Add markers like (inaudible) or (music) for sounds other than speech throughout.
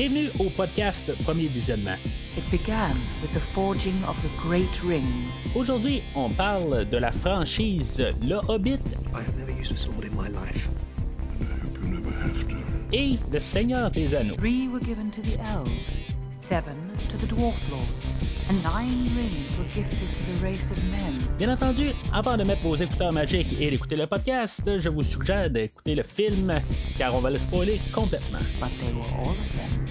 Bienvenue au podcast Premier Visionnement. It began with the forging of the great rings. Aujourd'hui, on parle de la franchise Le Hobbit I have never used a sword in my life. et Le Seigneur des Anneaux. Three were given to the elves, seven to the dwarf lords, and nine rings were gifted to the race of men. Bien entendu, avant de mettre vos écouteurs magiques et d'écouter le podcast, je vous suggère d'écouter le film car on va le spoiler complètement. But they were all of them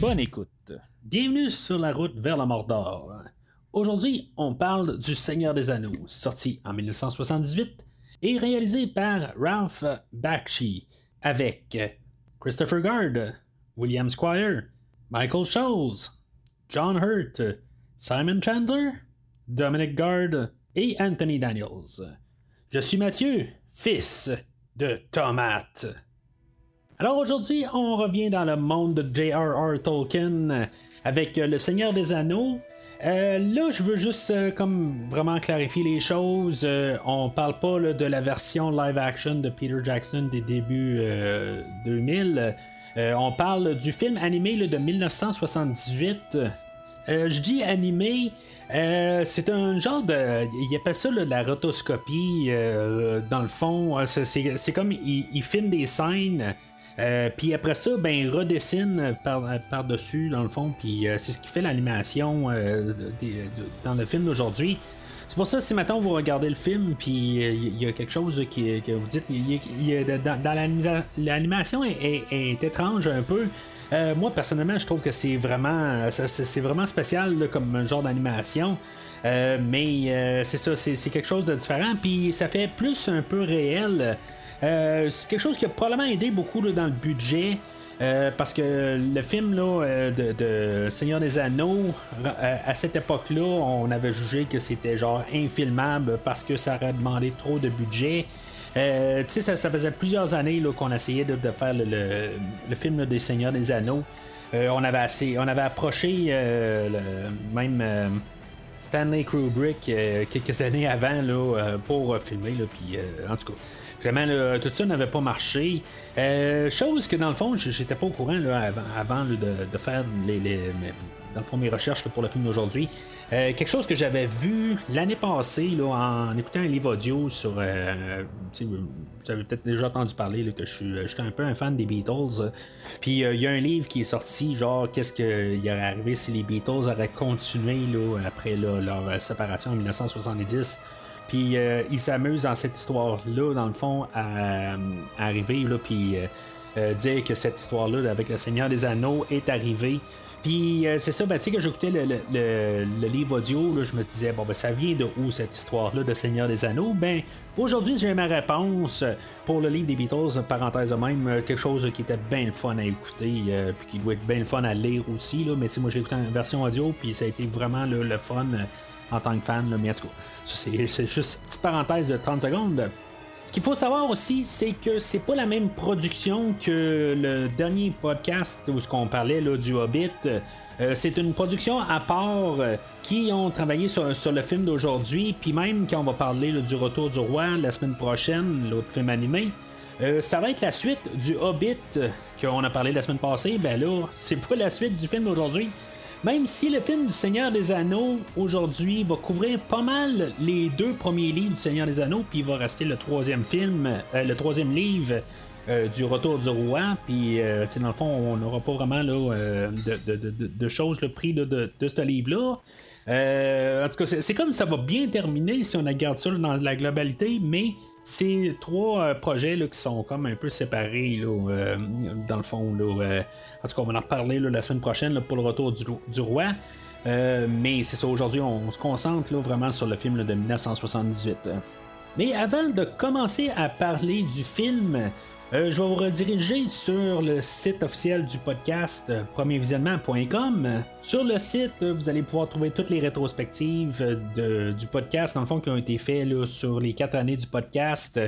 Bonne écoute. Bienvenue sur la route vers la Mordor. Aujourd'hui, on parle du Seigneur des Anneaux, sorti en 1978 et réalisé par Ralph Bakshi, avec Christopher Guard, William Squire, Michael Scholes, John Hurt, Simon Chandler, Dominic Guard et Anthony Daniels. Je suis Mathieu, fils de Tomate. Alors aujourd'hui, on revient dans le monde de J.R.R. Tolkien euh, avec euh, Le Seigneur des Anneaux. Euh, là, je veux juste comme vraiment clarifier les choses. Euh, on parle pas là, de la version live action de Peter Jackson des débuts euh, 2000. Euh, on parle du film animé de 1978. Euh, je dis animé, c'est un genre de. Il appelle ça là, de la rotoscopie. dans le fond, c'est comme il, il filme des scènes. Euh, puis après ça, ben, redessine par, par-dessus, dans le fond, puis euh, c'est ce qui fait l'animation euh, dans le film d'aujourd'hui. C'est pour ça, si maintenant vous regardez le film, puis il y a quelque chose qui, que vous dites, dans, dans l'anima- l'animation est, est- étrange un peu. Moi, personnellement, je trouve que c'est vraiment, c'est vraiment spécial là, comme genre d'animation. Mais c'est ça, c'est quelque chose de différent. Puis ça fait plus un peu réel. Euh, c'est quelque chose qui a probablement aidé beaucoup dans le budget. Euh, parce que le film là, euh, de, Seigneur des Anneaux, à cette époque-là, on avait jugé que c'était genre infilmable parce que ça aurait demandé trop de budget. Tu sais, ça, faisait plusieurs années qu'on essayait de, de faire le, film des Seigneurs des Anneaux. On, avait on avait approché même Stanley Kubrick quelques (laughs) années avant là, pour filmer. Puis, en tout cas, vraiment, tout ça n'avait pas marché. Euh, chose que dans le fond, j'étais pas au courant là, avant, de, faire les, dans le fond, mes recherches pour le film d'aujourd'hui. Euh, quelque chose que j'avais vu l'année passée en écoutant un livre audio sur. euh, vous avez peut-être déjà entendu parler que je suis, un peu un fan des Beatles. Puis il y a un livre qui est sorti, genre qu'est-ce qu'il aurait arrivé si les Beatles auraient continué là, après leur séparation en 1970. Puis euh, ils s'amusent dans cette histoire-là, dans le fond, à, à arriver, là, puis euh, euh, dire que cette histoire-là avec le Seigneur des Anneaux est arrivée. Puis euh, c'est ça, ben, tu sais, que j'écoutais le, livre audio, là, je me disais, bon, ben, ça vient de où cette histoire-là de Seigneur des Anneaux? Ben, aujourd'hui, j'ai ma réponse pour le livre des Beatles, parenthèse même, euh, quelque chose qui était bien le fun à écouter, euh, puis qui doit être bien le fun à lire aussi, là, mais tu sais, moi, j'ai écouté en version audio, puis ça a été vraiment le fun euh, en tant que fan, là, mais c'est juste une petite parenthèse de 30 secondes. Ce qu'il faut savoir aussi, c'est que c'est pas la même production que le dernier podcast où ce qu'on parlait là, du Hobbit. Euh, c'est une production à part euh, qui ont travaillé sur, le film d'aujourd'hui, puis même quand on va parler du Retour du Roi la semaine prochaine, l'autre film animé. euh, ça va être la suite du Hobbit qu'on a parlé la semaine passée. Ben là, c'est pas la suite du film d'aujourd'hui. Même si le film du Seigneur des Anneaux aujourd'hui va couvrir pas mal les deux premiers livres du Seigneur des Anneaux, puis il va rester le troisième film, euh, le troisième livre euh, du Retour du Roi, puis euh, dans le fond, on n'aura pas vraiment euh, de, de- choses le prix de, ce livre-là. En tout cas, c'est comme ça va bien terminer si on regarde ça dans la globalité, mais c'est trois euh, projets là, qui sont comme un peu séparés là, euh, dans le fond. Là, euh, en tout cas, on va en reparler la semaine prochaine pour le retour du, roi. Mais c'est ça, aujourd'hui, on se concentre là, vraiment sur le film de 1978. Mais avant de commencer à parler du film, euh, je vais vous rediriger sur le site officiel du podcast euh, premiervisionnement.com. Sur le site, euh, vous allez pouvoir trouver toutes les rétrospectives du podcast, dans le fond, qui ont été faites sur les quatre années du podcast.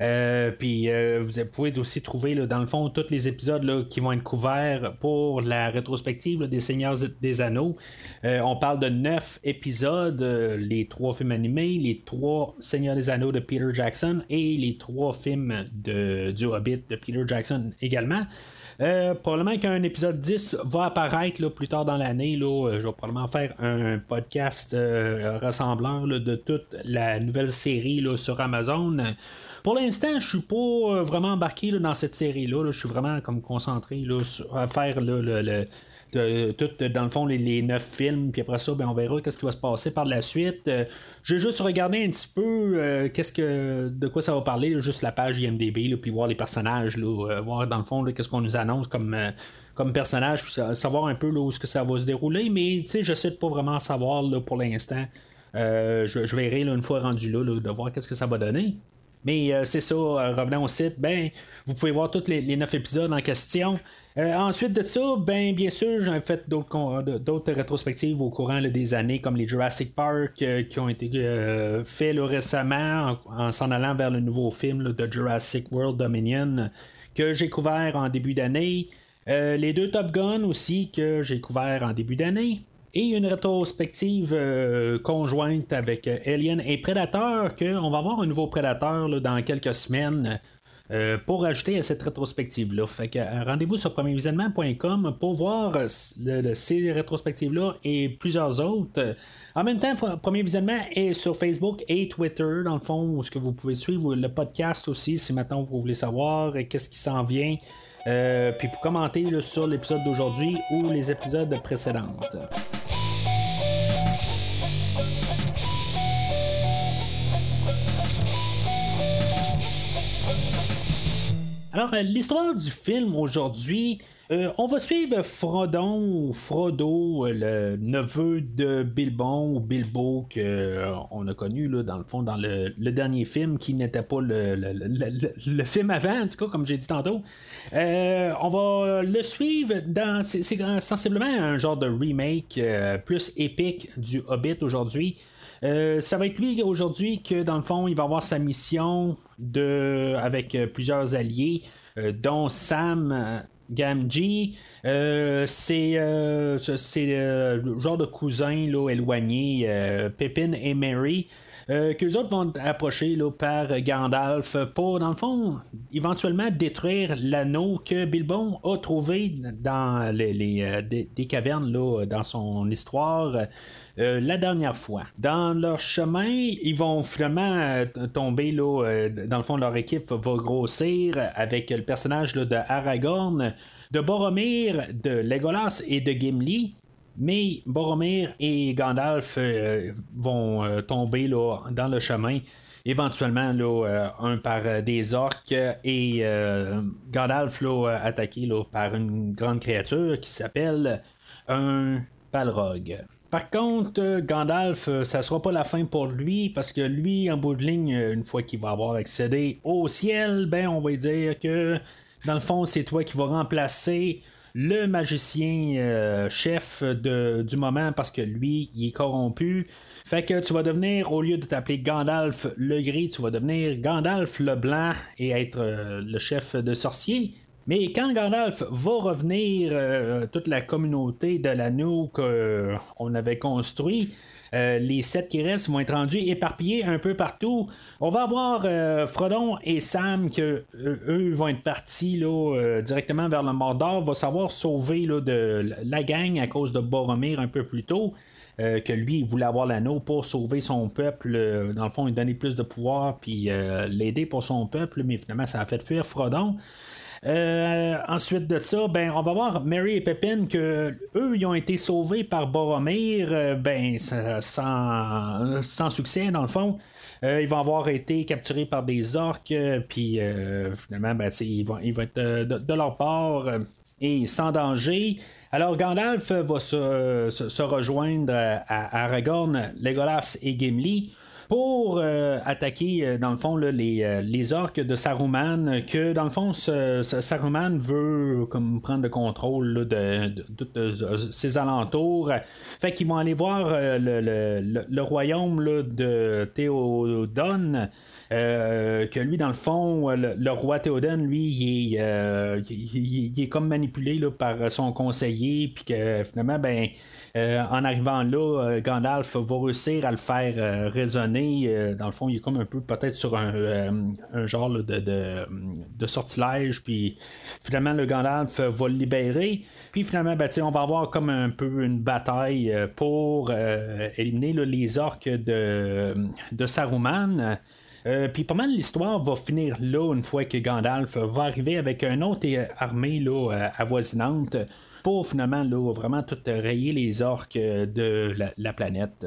Euh, puis euh, vous pouvez aussi trouver dans le fond tous les épisodes là, qui vont être couverts pour la rétrospective des Seigneurs des Anneaux. Euh, on parle de neuf épisodes, les trois films animés, les trois Seigneurs des Anneaux de Peter Jackson et les trois films de, du Hobbit de Peter Jackson également. probablement qu'un épisode 10 va apparaître là, plus tard dans l'année. je vais probablement faire un podcast rassemblant de toute la nouvelle série là, sur Amazon. Pour l'instant, je suis pas euh, vraiment embarqué dans cette série-là. Je suis vraiment comme concentré à faire tout dans le fond les, neuf films puis après ça ben, on verra qu'est-ce qui va se passer par la suite. Euh, j'ai juste regardé un petit peu euh, de quoi ça va parler juste la page IMDB puis voir les personnages voir dans le fond qu'est-ce qu'on nous annonce comme personnage puis savoir un peu où ce que ça va se dérouler. Mais je sais pas vraiment savoir pour l'instant. Je, verrai une fois rendu là, de voir qu'est-ce que ça va donner mais euh, c'est ça, euh, revenant au site, ben, vous pouvez voir tous les, neuf épisodes en question. Euh, ensuite de ça, ben, bien sûr, j'ai fait d'autres, rétrospectives au courant des années, comme les Jurassic Park qui ont été faits récemment en, s'en allant vers le nouveau film de Jurassic World Dominion que j'ai couvert en début d'année. les deux Top Gun aussi que j'ai couvert en début d'année et une rétrospective euh, conjointe avec euh, Alien et Predator, qu'on va avoir un nouveau Predator dans quelques semaines. Euh, pour ajouter à cette rétrospective-là. Fait que rendez-vous sur premiervisionnement.com pour voir ces rétrospectives-là et plusieurs autres. En même temps, Premier Visionnement est sur Facebook et Twitter, dans le fond, où ce que vous pouvez suivre le podcast aussi, si maintenant vous voulez savoir qu'est-ce qui s'en vient. puis pour commenter sur l'épisode d'aujourd'hui ou les épisodes précédents. Alors, euh, l'histoire du film aujourd'hui, euh, on va suivre Frodon ou Frodo, le neveu de Bilbon ou Bilbo qu'on euh, a connu dans le fond dans le, dernier film qui n'était pas le, film avant, en tout cas, comme j'ai dit tantôt. on va le suivre dans. C'est, sensiblement un genre de remake plus épique du Hobbit aujourd'hui. Ça va être lui aujourd'hui que dans le fond il va avoir sa mission de, avec plusieurs alliés, euh, dont Sam. Euh, Gamgee, euh, c'est le genre de cousin là, éloigné, Pippin et Mary, euh, qu'eux autres vont approcher là, par Gandalf pour, dans le fond, éventuellement détruire l'anneau que Bilbon a trouvé dans les, des, cavernes là, dans son histoire. Euh, la dernière fois. Dans leur chemin, ils vont finalement euh, tomber là, euh, dans le fond, leur équipe va grossir avec le personnage de Aragorn, de Boromir, de Legolas et de Gimli. Mais Boromir et Gandalf vont tomber là, dans le chemin éventuellement là, un par des orques et Gandalf là, attaqué là, par une grande créature qui s'appelle un Balrog. Par contre, euh, Gandalf, euh, ça sera pas la fin pour lui, parce que lui, en bout de ligne, euh, une fois qu'il va avoir accédé au ciel, ben on va dire que dans le fond, c'est toi qui vas remplacer le magicien chef du moment parce que lui, il est corrompu. Fait que tu vas devenir, au lieu de t'appeler Gandalf le gris, tu vas devenir Gandalf le blanc et être le chef de sorcier. Mais quand Gandalf va revenir, euh, toute la communauté de l'anneau qu'on euh, avait construit, euh, les sept qui restent vont être rendus éparpillés un peu partout. On va avoir Frodon et Sam que eux vont être partis directement vers le Mordor, va savoir sauver là, de la gang à cause de Boromir un peu plus tôt. que lui, il voulait avoir l'anneau pour sauver son peuple, dans le fond, il donner plus de pouvoir, puis l'aider pour son peuple, mais finalement, ça a fait fuir Frodon. Euh, ensuite de ça, ben, on va voir Mary et Pepin que eux, ils ont été sauvés par Boromir, euh, ben, sans, succès dans le fond. Euh, ils vont avoir été capturés par des orques, puis finalement, ben, ils, vont, ils vont être de, leur part et sans danger. Alors Gandalf va se, rejoindre à Aragorn, Legolas et Gimli pour attaquer, dans le fond, les, les orques de Saruman, que dans le fond, Saruman veut comme prendre le contrôle de, ses alentours. Fait qu'ils vont aller voir le, royaume de Théodone. que lui, dans le fond, le, roi Théodone, lui, il est, il, est comme manipulé par son conseiller, puis que finalement, ben, euh, en arrivant là, euh, Gandalf va réussir à le faire euh, dans le fond, il est comme un peu peut-être sur un, genre de, sortilège. Puis finalement, le Gandalf va le libérer. Puis finalement, ben, on va avoir comme un peu une bataille pour éliminer les orques de, de Saruman. puis pas mal l'histoire va finir là une fois que Gandalf va arriver avec une autre armée là, avoisinante pour finalement là, vraiment tout rayer les orques de la, planète.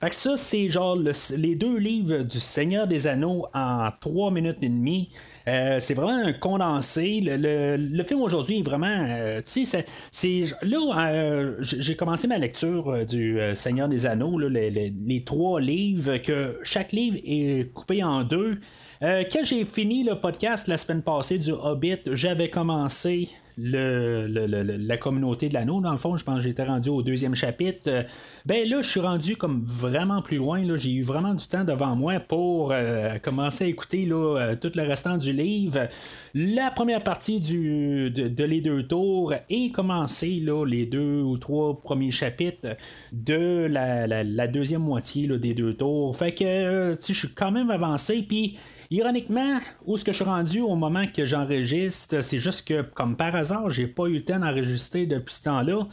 Fait que ça, c'est genre les deux livres du Seigneur des Anneaux en trois minutes et demie. Euh, c'est vraiment un condensé. Le, film aujourd'hui est vraiment. Euh, tu sais, c'est. Là, euh, j'ai commencé ma lecture du Seigneur des Anneaux, les, trois livres, que chaque livre est coupé en deux. quand j'ai fini le podcast la semaine passée du Hobbit, j'avais commencé le, la communauté de l'anneau, dans le fond, je pense que j'étais rendu au deuxième chapitre. Euh, ben là, je suis rendu comme vraiment plus loin. J'ai eu vraiment du temps devant moi pour euh, commencer à écouter là, euh, tout le restant du livre. La première partie de, les deux tours et commencer là, les deux ou trois premiers chapitres de la, deuxième moitié des deux tours. Fait que je suis quand même avancé. Puis Ironiquement, où est-ce que je suis rendu au moment que j'enregistre, c'est juste que, comme par hasard, j'ai pas eu le temps d'enregistrer depuis ce temps-là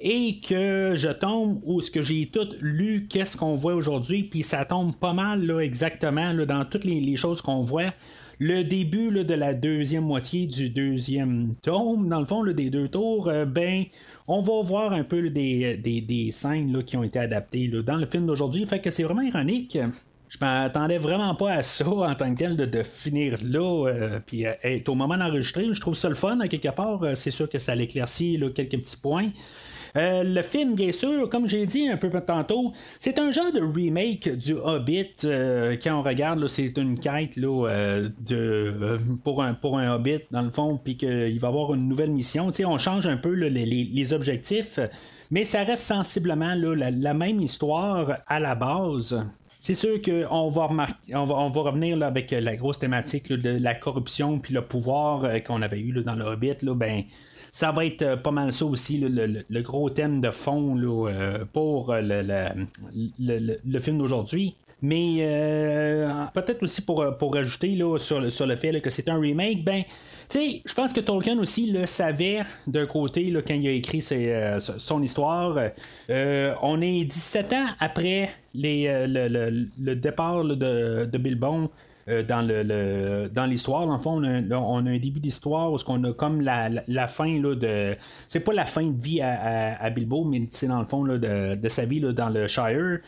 et que je tombe où ce que j'ai tout lu, qu'est-ce qu'on voit aujourd'hui, puis ça tombe pas mal là, exactement dans toutes les, choses qu'on voit. Le début de la deuxième moitié du deuxième tome, dans le fond, des deux tours, euh, ben, on va voir un peu des, des, scènes qui ont été adaptées dans le film d'aujourd'hui. Fait que c'est vraiment ironique je m'attendais vraiment pas à ça en tant que tel de, finir là, euh, puis euh, être au moment d'enregistrer. Je trouve ça le fun, à quelque part. Euh, c'est sûr que ça l'éclaircit quelques petits points. le film, bien sûr, comme j'ai dit un peu tantôt, c'est un genre de remake du Hobbit. quand on regarde, c'est une quête là, de, pour, un, pour un Hobbit, dans le fond, puis qu'il va avoir une nouvelle mission. on change un peu les, objectifs, mais ça reste sensiblement la, même histoire à la base. C'est sûr qu'on va, on va, revenir là, avec la grosse thématique de la corruption puis le pouvoir euh, qu'on avait eu dans le Hobbit. Là, ben, ça va être euh, pas mal ça aussi, le, gros thème de fond euh, pour le, film d'aujourd'hui. Mais peut-être aussi pour, pour rajouter là, sur, le, sur le fait que c'est un remake, ben, je pense que Tolkien aussi le savait d'un côté quand il a écrit son histoire. on est 17 ans après les, euh, le, départ de, de Bilbon euh, dans le, dans l'histoire. Dans le fond, on a, un début d'histoire où on a comme la, la, fin là, de. C'est pas la fin de vie à, Bilbo, mais c'est dans le fond là, de, sa vie là, dans le Shire.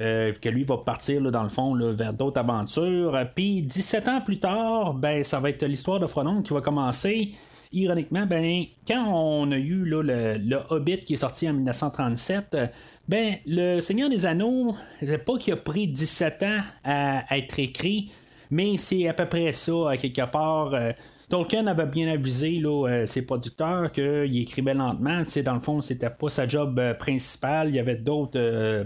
Euh, que lui va partir dans le fond vers d'autres aventures. Puis 17 ans plus tard, ben ça va être l'histoire de Frodon qui va commencer ironiquement, ben, quand on a eu là, le, Hobbit qui est sorti en 1937, ben, le Seigneur des Anneaux, c'est pas qu'il a pris 17 ans à, être écrit, mais c'est à peu près ça, à quelque part. Euh, Tolkien avait bien avisé là, euh, ses producteurs qu'il écrivait lentement. dans le fond, c'était pas sa job euh, principale. Il y avait d'autres euh,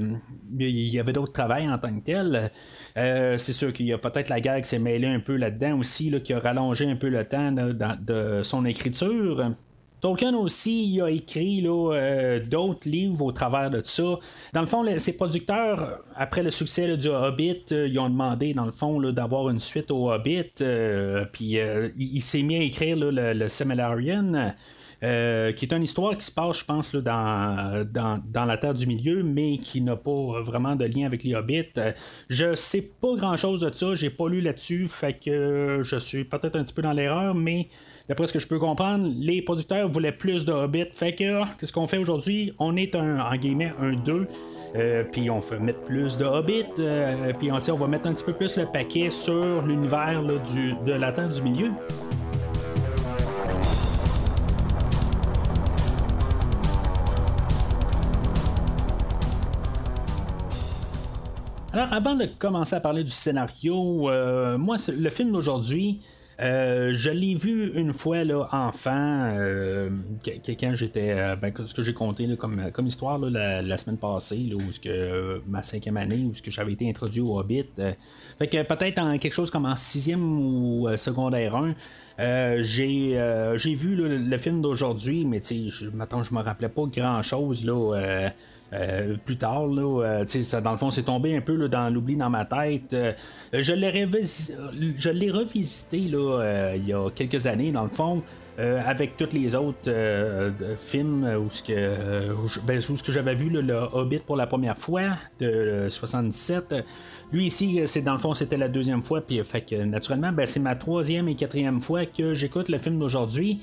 il y avait d'autres travails en tant que tel. c'est sûr qu'il y a peut-être la guerre qui s'est mêlée un peu là-dedans aussi, là, qui a rallongé un peu le temps de son écriture. Tolkien aussi il a écrit euh, d'autres livres au travers de ça. Dans le fond, ses producteurs, après le succès du Hobbit, euh, ils ont demandé, dans le fond, d'avoir une suite au Hobbit. Euh, puis il, s'est mis à écrire le, le qui est une histoire qui se passe, je pense, dans, dans, la Terre du Milieu, mais qui n'a pas vraiment de lien avec les Hobbits. je sais pas grand chose de ça, j'ai pas lu là-dessus, fait que je suis peut-être un petit peu dans l'erreur, mais d'après ce que je peux comprendre, les producteurs voulaient plus de Hobbit. Fait que, qu'est-ce qu'on fait aujourd'hui? On est un, en guillemets, un 2. Euh, puis on fait mettre plus de Hobbit, euh, puis on, on va mettre un petit peu plus le paquet sur l'univers de la Terre du Milieu. Alors, avant de commencer à parler du scénario, euh, moi, le film d'aujourd'hui, euh, je l'ai vu une fois là, enfant, euh, j'étais. Euh, ben, ce que j'ai compté comme, histoire la, semaine passée, où ce que, ma cinquième année, où ce que j'avais été introduit au Hobbit. fait que peut-être en quelque chose comme en sixième ou secondaire 1. j'ai, vu le film d'aujourd'hui, mais je, maintenant je me rappelais pas grand chose là, euh, plus tard, là, euh, ça, dans le fond, c'est tombé un peu dans l'oubli dans ma tête. Euh, je l'ai je revisité là, il y a quelques années, dans le fond. avec tous les autres films où ce que, ben, que j'avais vu le Hobbit pour la première fois de 77 lui ici c'est dans le fond c'était la deuxième fois puis fait que naturellement ben, c'est ma troisième et quatrième fois que j'écoute le film d'aujourd'hui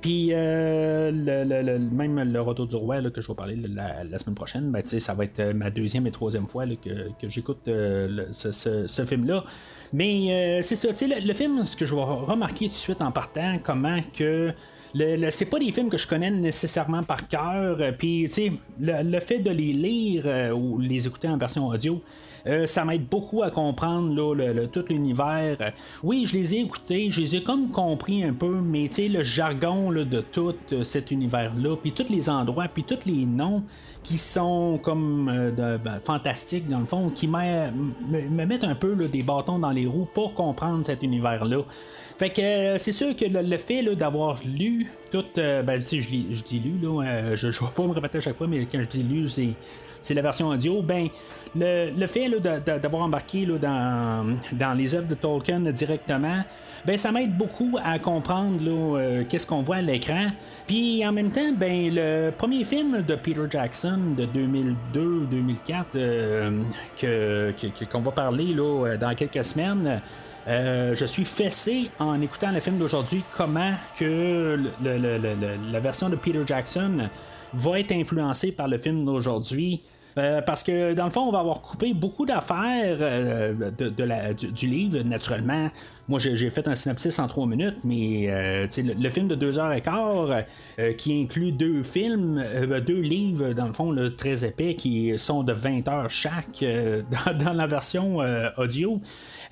puis euh, le, même le retour du roi que je vais parler la, semaine prochaine, ben, ça va être euh, ma deuxième et troisième fois que, j'écoute euh, ce, film-là. Mais c'est ça, le, le film, ce que je vais remarquer tout de suite en partant, comment que le, c'est pas des films que je connais nécessairement par cœur. Puis, tu sais, le, fait de les lire ou les écouter en version audio, euh, ça m'aide beaucoup à comprendre tout l'univers. Oui, je les ai écoutés, je les ai comme compris un peu, mais le jargon de tout euh, cet univers-là, puis tous les endroits, puis tous les noms qui sont comme euh, ben, fantastiques dans le fond, qui me, mettent un peu des bâtons dans les roues pour comprendre cet univers-là. Fait que c'est sûr que le, fait d'avoir lu tout, ben, je, je, dis lu, là, je ne vais pas me répéter à chaque fois, mais quand je dis lu, c'est c'est la version audio, ben le, fait d'avoir embarqué dans, dans les œuvres de Tolkien directement, ben ça m'aide beaucoup à comprendre euh, qu'est-ce qu'on voit à l'écran. Puis en même temps, ben le premier film de Peter Jackson de 2002-2004 euh, qu'on va parler là, dans quelques semaines. Euh, je suis fessé en écoutant le film d'aujourd'hui comment que la version de Peter Jackson va être influencée par le film d'aujourd'hui. Euh, parce que dans le fond, on va avoir coupé beaucoup d'affaires euh, de, du, livre, naturellement. Moi, j'ai fait un synopsis en trois minutes, mais euh, le, film de deux heures et quart, qui inclut deux films, deux livres, dans le fond, très épais, qui sont de 20 heures chaque (laughs) dans, la version audio.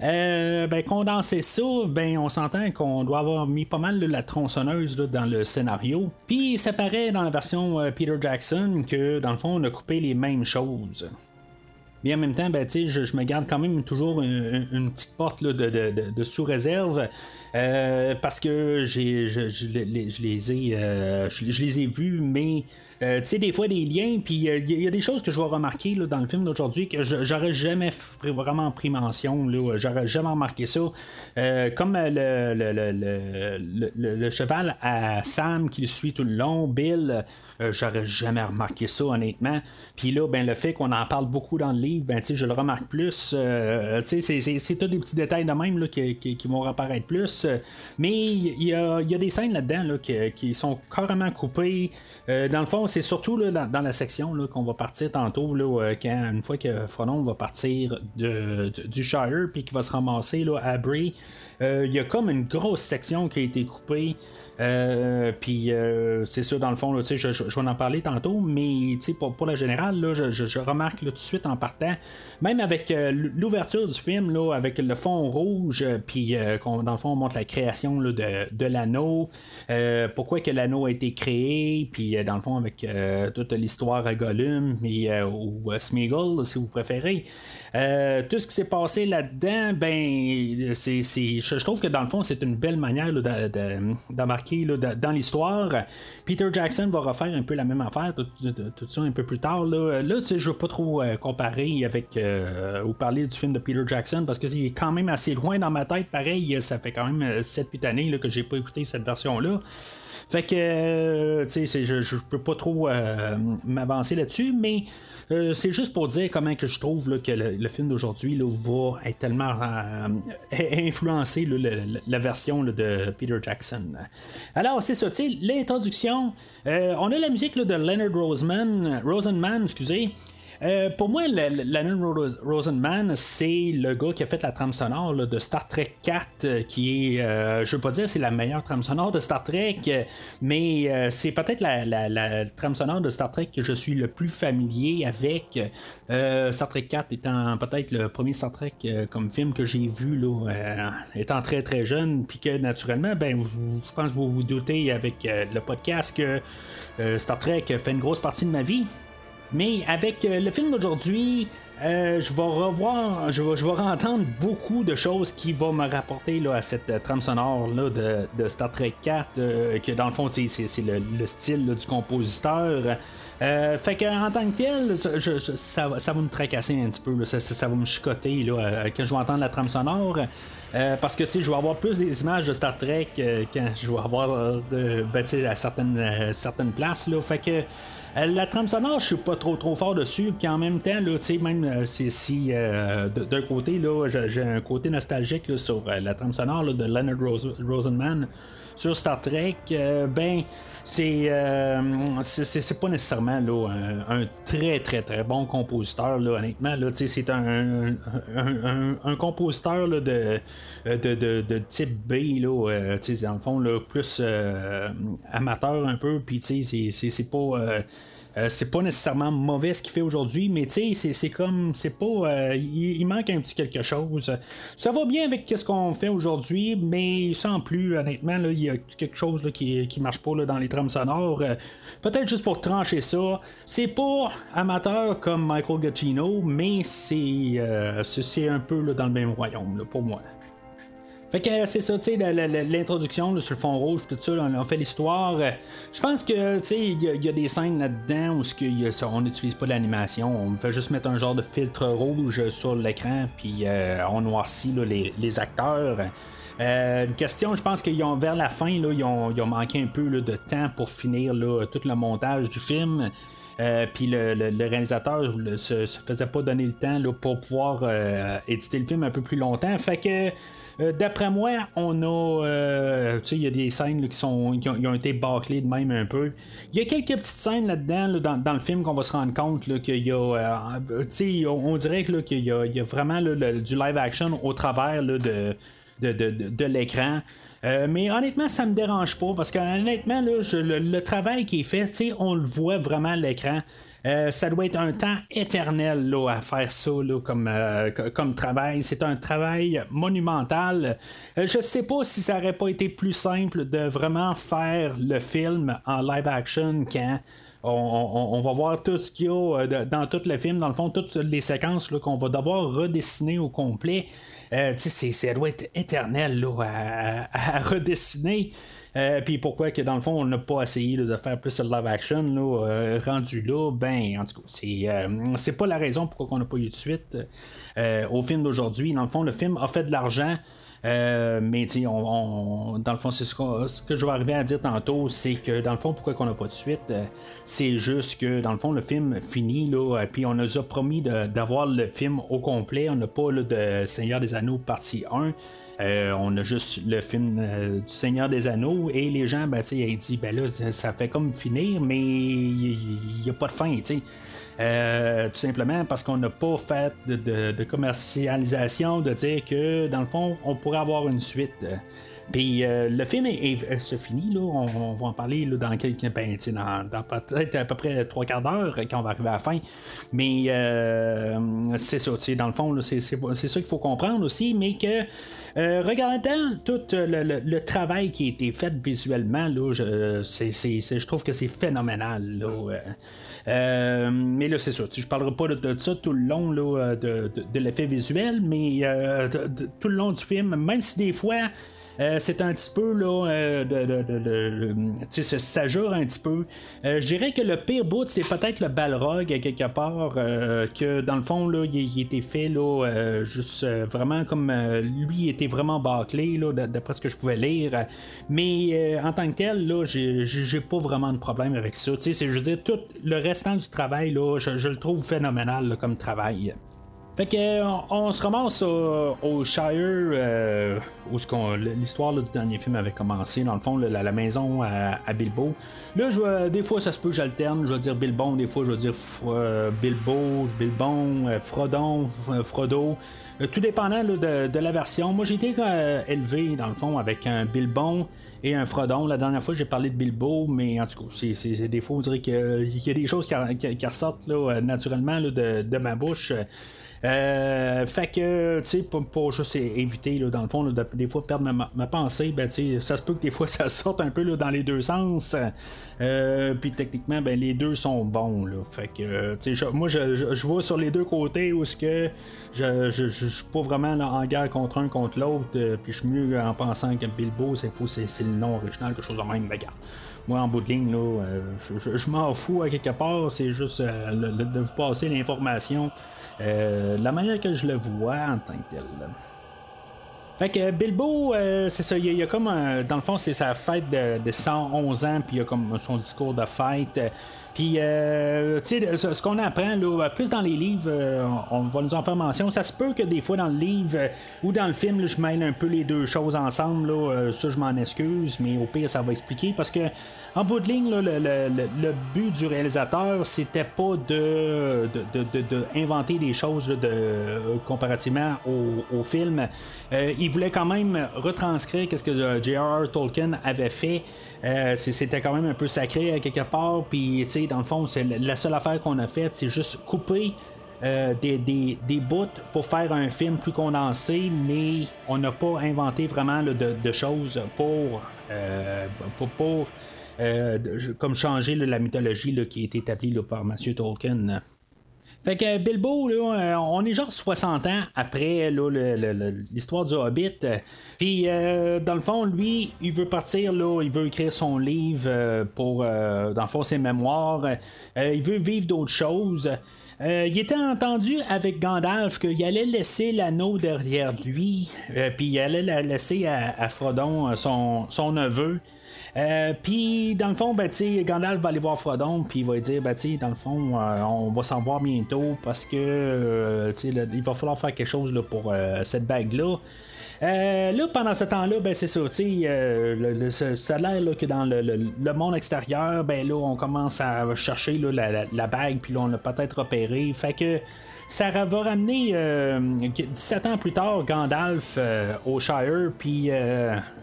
ben, condenser ça, ben, on s'entend qu'on doit avoir mis pas mal la tronçonneuse dans le scénario. Puis ça paraît dans la version Peter Jackson que, dans le fond, on a coupé les mêmes choses mais en même temps, ben, je, je me garde quand même toujours une, petite porte de, sous-réserve euh, parce que j'ai, je, les ai, euh, je, les ai vus, mais euh, tu sais, des fois des liens, puis il y, a des choses que je vais remarquer dans le film d'aujourd'hui que j'aurais jamais vraiment pris mention, j'aurais jamais remarqué ça. comme le, le, cheval à Sam qui le suit tout le long, Bill, j'aurais jamais remarqué ça, honnêtement. Puis là, ben, le fait qu'on en parle beaucoup dans le livre, ben, je le remarque plus. c'est, c'est, tout des petits détails de même là, qui, qui, qui vont apparaître plus. Mais il y a, des scènes là-dedans qui, sont carrément coupées. Euh, dans le fond, c'est surtout dans, la section qu'on va partir tantôt, euh, quand, une fois que Frodon va partir du Shire, puis qu'il va se ramasser à Bray. Euh, il y a comme une grosse section qui a été coupée. Euh, puis euh, c'est ça, dans le fond, je, je, vais en parler tantôt, mais pour, pour la générale, là, je, remarque tout de suite en partant, même avec l'ouverture du film, là, avec le fond rouge, puis dans le fond, on montre la création de, de l'anneau, pourquoi que l'anneau a été créé, puis dans le fond, avec toute l'histoire à Gollum et, ou Smeagol, si vous préférez. tout ce qui s'est passé là-dedans, ben, c'est, je, trouve que dans le fond, c'est une belle manière d'embarquer dans l'histoire. Peter Jackson va refaire un peu la même affaire, tout, ça un peu plus tard. Là, là tu sais, je veux pas trop euh, comparer avec euh, ou parler du film de Peter Jackson parce que c'est quand même assez loin dans ma tête. Pareil, ça fait quand même 7-8 euh, années que j'ai pas écouté cette version-là. Fait que, tu sais, je, je peux pas trop m'avancer là-dessus, mais euh, c'est juste pour dire comment que je trouve que le, film d'aujourd'hui va être tellement euh, influencé la version de Peter Jackson. Alors c'est ça, tu sais, l'introduction, euh, on a la musique de Leonard Roseman, Rosenman, excusez. Euh, pour moi, Lennon Rosenman, c'est le gars qui a fait la trame sonore de Star Trek 4, euh, qui est, euh, je veux pas dire c'est la meilleure trame sonore de Star Trek, mais c'est peut-être la, trame sonore de Star Trek que je suis le plus familier avec. Star Trek 4 étant peut-être le premier Star Trek comme film que j'ai vu, étant très très jeune, puis que naturellement, ben, je pense que vous vous doutez avec le podcast que Star Trek fait une grosse partie de ma vie. Mais avec euh, le film d'aujourd'hui, euh, je vais revoir, je vais, je vais entendre beaucoup de choses qui vont me rapporter là, à cette euh, trame sonore là, de, Star Trek 4, que dans le fond, c'est, le, style du compositeur. fait que en tant que tel, ça, va me tracasser un petit peu, ça, va me chicoter là, quand je vais entendre la trame sonore. parce que je vais avoir plus des images de Star Trek quand je vais avoir de, ben, à certaines, certaines places. Là, fait que la trame sonore, je suis pas trop trop fort dessus, puis en même temps, là, même euh, si euh, d'un côté, là, j'ai un côté nostalgique sur la trame sonore de Leonard Rosenman sur Star Trek, ben c'est c'est pas nécessairement là, un, très très très bon compositeur là, honnêtement là, c'est un, un, compositeur là, de, de, de, type B là, dans le fond là, plus amateur un peu puis c'est pas euh, c'est pas nécessairement mauvais ce qu'il fait aujourd'hui, mais tu sais, c'est comme, c'est pas, euh, il, manque un petit quelque chose. Ça va bien avec ce qu'on fait aujourd'hui, mais sans plus, honnêtement, il y a quelque chose qui, qui marche pas dans les trames sonores. Euh, peut-être juste pour trancher ça, c'est pas amateur comme Michael Giacchino, mais c'est un peu dans le même royaume pour moi. Fait que c'est ça, tu sais, l'introduction sur le fond rouge, tout ça, on, fait l'histoire. Je pense que, tu sais, il y, a des scènes là-dedans où on n'utilise pas l'animation, on fait juste mettre un genre de filtre rouge sur l'écran, puis euh, on noircit les, acteurs. Euh, une question, je pense qu'ils ont vers la fin, ils, ont, manqué un peu de temps pour finir tout le montage du film. Euh, puis le, réalisateur ne se, faisait pas donner le temps pour pouvoir éditer le film un peu plus longtemps. Fait que euh, d'après moi, on a. Euh, tu sais, il y a des scènes qui, sont, ont, été bâclées de même un peu. Il y a quelques petites scènes là-dedans, dans, le film, qu'on va se rendre compte qu'il y a. Euh, tu sais, on, dirait qu'il y, a vraiment du live action au travers de, l'écran. mais honnêtement, ça me dérange pas parce que honnêtement, le, travail qui est fait, on le voit vraiment à l'écran. Euh, ça doit être un temps éternel là, à faire ça comme, euh, comme travail. C'est un travail monumental. Euh, je sais pas si ça aurait pas été plus simple de vraiment faire le film en live action quand on, va voir tout ce qu'il y a dans tout le film, dans le fond, toutes les séquences qu'on va devoir redessiner au complet. Euh, ça doit être éternel à, redessiner. Euh, puis pourquoi que dans le fond on n'a pas essayé de faire plus de live action là, euh, rendu là, ben en tout cas c'est, euh, c'est pas la raison pourquoi on n'a pas eu de suite au film d'aujourd'hui. Dans le fond, le film a fait de l'argent. Mais on, dans le fond, c'est ce, que je vais arriver à dire tantôt, c'est que dans le fond, pourquoi qu'on n'a pas de suite, c'est juste que dans le fond, le film finit, là, puis on nous a promis d'avoir le film au complet. On n'a pas là, de Seigneur des Anneaux partie 1. Euh, on a juste le film euh, du Seigneur des Anneaux et les gens, ben, ils disent, ben là, ça fait comme finir, mais il n'y a pas de fin, euh, tout simplement parce qu'on n'a pas fait de, commercialisation, de dire que dans le fond, on pourrait avoir une suite. Puis euh, le film est, se finit, là, on, va en parler là, dans quelques. Ben, dans, dans peut-être à peu près trois quarts d'heure quand on va arriver à la fin. Mais euh, c'est ça, dans le fond, c'est, ça qu'il faut comprendre aussi, mais que euh, regardant tout le, travail qui a été fait visuellement, là, je, je trouve que c'est phénoménal. Là, mais là, c'est ça. Je parlerai pas de, ça tout le long là, de, de l'effet visuel, mais tout le long du film, même si des fois euh, c'est un petit peu là, euh, de, ça jure un petit peu. Euh, je dirais que le pire bout, c'est peut-être le balrog quelque part, que dans le fond, là, il, était fait là, juste vraiment comme lui était vraiment bâclé, là, d'après ce que je pouvais lire. Mais en tant que tel, là, j'ai pas vraiment de problème avec ça. Je veux dire, tout le restant du travail, là, je, le trouve phénoménal comme travail. Fait que on, se ramasse au, Shire euh, où l'histoire du dernier film avait commencé, dans le fond, la, maison à, Bilbo. Là, je, des fois ça se peut j'alterne, je vais dire Bilbon, des fois je vais dire euh, Bilbo, Bilbon, euh, Frodon, Frodo. tout dépendant de, la version. Moi j'ai été élevé dans le fond avec un Bilbon et un Frodon. La dernière fois j'ai parlé de Bilbo, mais en tout cas, c'est, des fois on dirait qu'il y a des choses qui, ressortent naturellement de ma bouche. Euh, fait que, tu sais, pour, juste éviter, là, dans le fond, des fois perdre ma, pensée, ben, tu sais, ça se peut que des fois (laughs) ça sorte un peu là, dans les deux sens. Euh, puis techniquement, ben, les deux sont bons. Là. Fait que, tu sais, moi, je, je, vois sur les deux côtés où ce que je, je, suis pas vraiment en guerre contre un contre l'autre. Euh, puis je suis mieux en pensant que Bilbo, c'est faux, c'est, le nom original, quelque chose de même. Ben, moi, en bout de ligne, là, je, m'en fous à quelque part. C'est juste de vous passer l'information euh, la manière que je le vois en tant que tel. Fait que Bilbo, euh, c'est ça, il y, a comme dans le fond, c'est sa fête de, de 111 ans, puis il y a comme son discours de fête. Puis, euh, tu sais, ce, qu'on apprend, là, plus dans les livres, euh, on va nous en faire mention. Ça se peut que des fois, dans le livre euh, ou dans le film, je mêle un peu les deux choses ensemble. Là, ça, je m'en excuse, mais au pire, ça va expliquer. Parce que, en bout de ligne, le, but du réalisateur, c'était pas de, de, inventer des choses de, comparativement au, film. il voulait quand même retranscrire ce que J.R.R. Tolkien avait fait. C'était quand même un peu sacré à quelque part. Puis, tu sais, dans le fond, c'est la seule affaire qu'on a faite, c'est juste couper euh, des, des, bouts pour faire un film plus condensé, mais on n'a pas inventé vraiment de, choses pour, euh, pour, euh, comme changer la mythologie qui a été établie par M. Tolkien. Fait que Bilbo, là, on est genre 60 ans après l'histoire du Hobbit. Puis, dans le fond, lui, il veut partir, là, il veut écrire son livre pour, dans le fond, ses mémoires. il veut vivre d'autres choses. il était entendu avec Gandalf qu'il allait laisser l'anneau derrière lui, puis il allait la laisser à, Frodon, son, son neveu. Euh, puis, dans le fond, ben, Gandalf va aller voir Frodon, puis il va dire, ben, dans le fond, euh, on va s'en voir bientôt parce que euh, il va falloir faire quelque chose pour cette bague-là. là, pendant ce temps-là, ben, c'est ça, ça a l'air que dans le, monde extérieur, ben là, on commence à chercher la, bague, puis là, on l'a peut-être repéré. Fait que ça va ramener 17 ans plus tard Gandalf au Shire, puis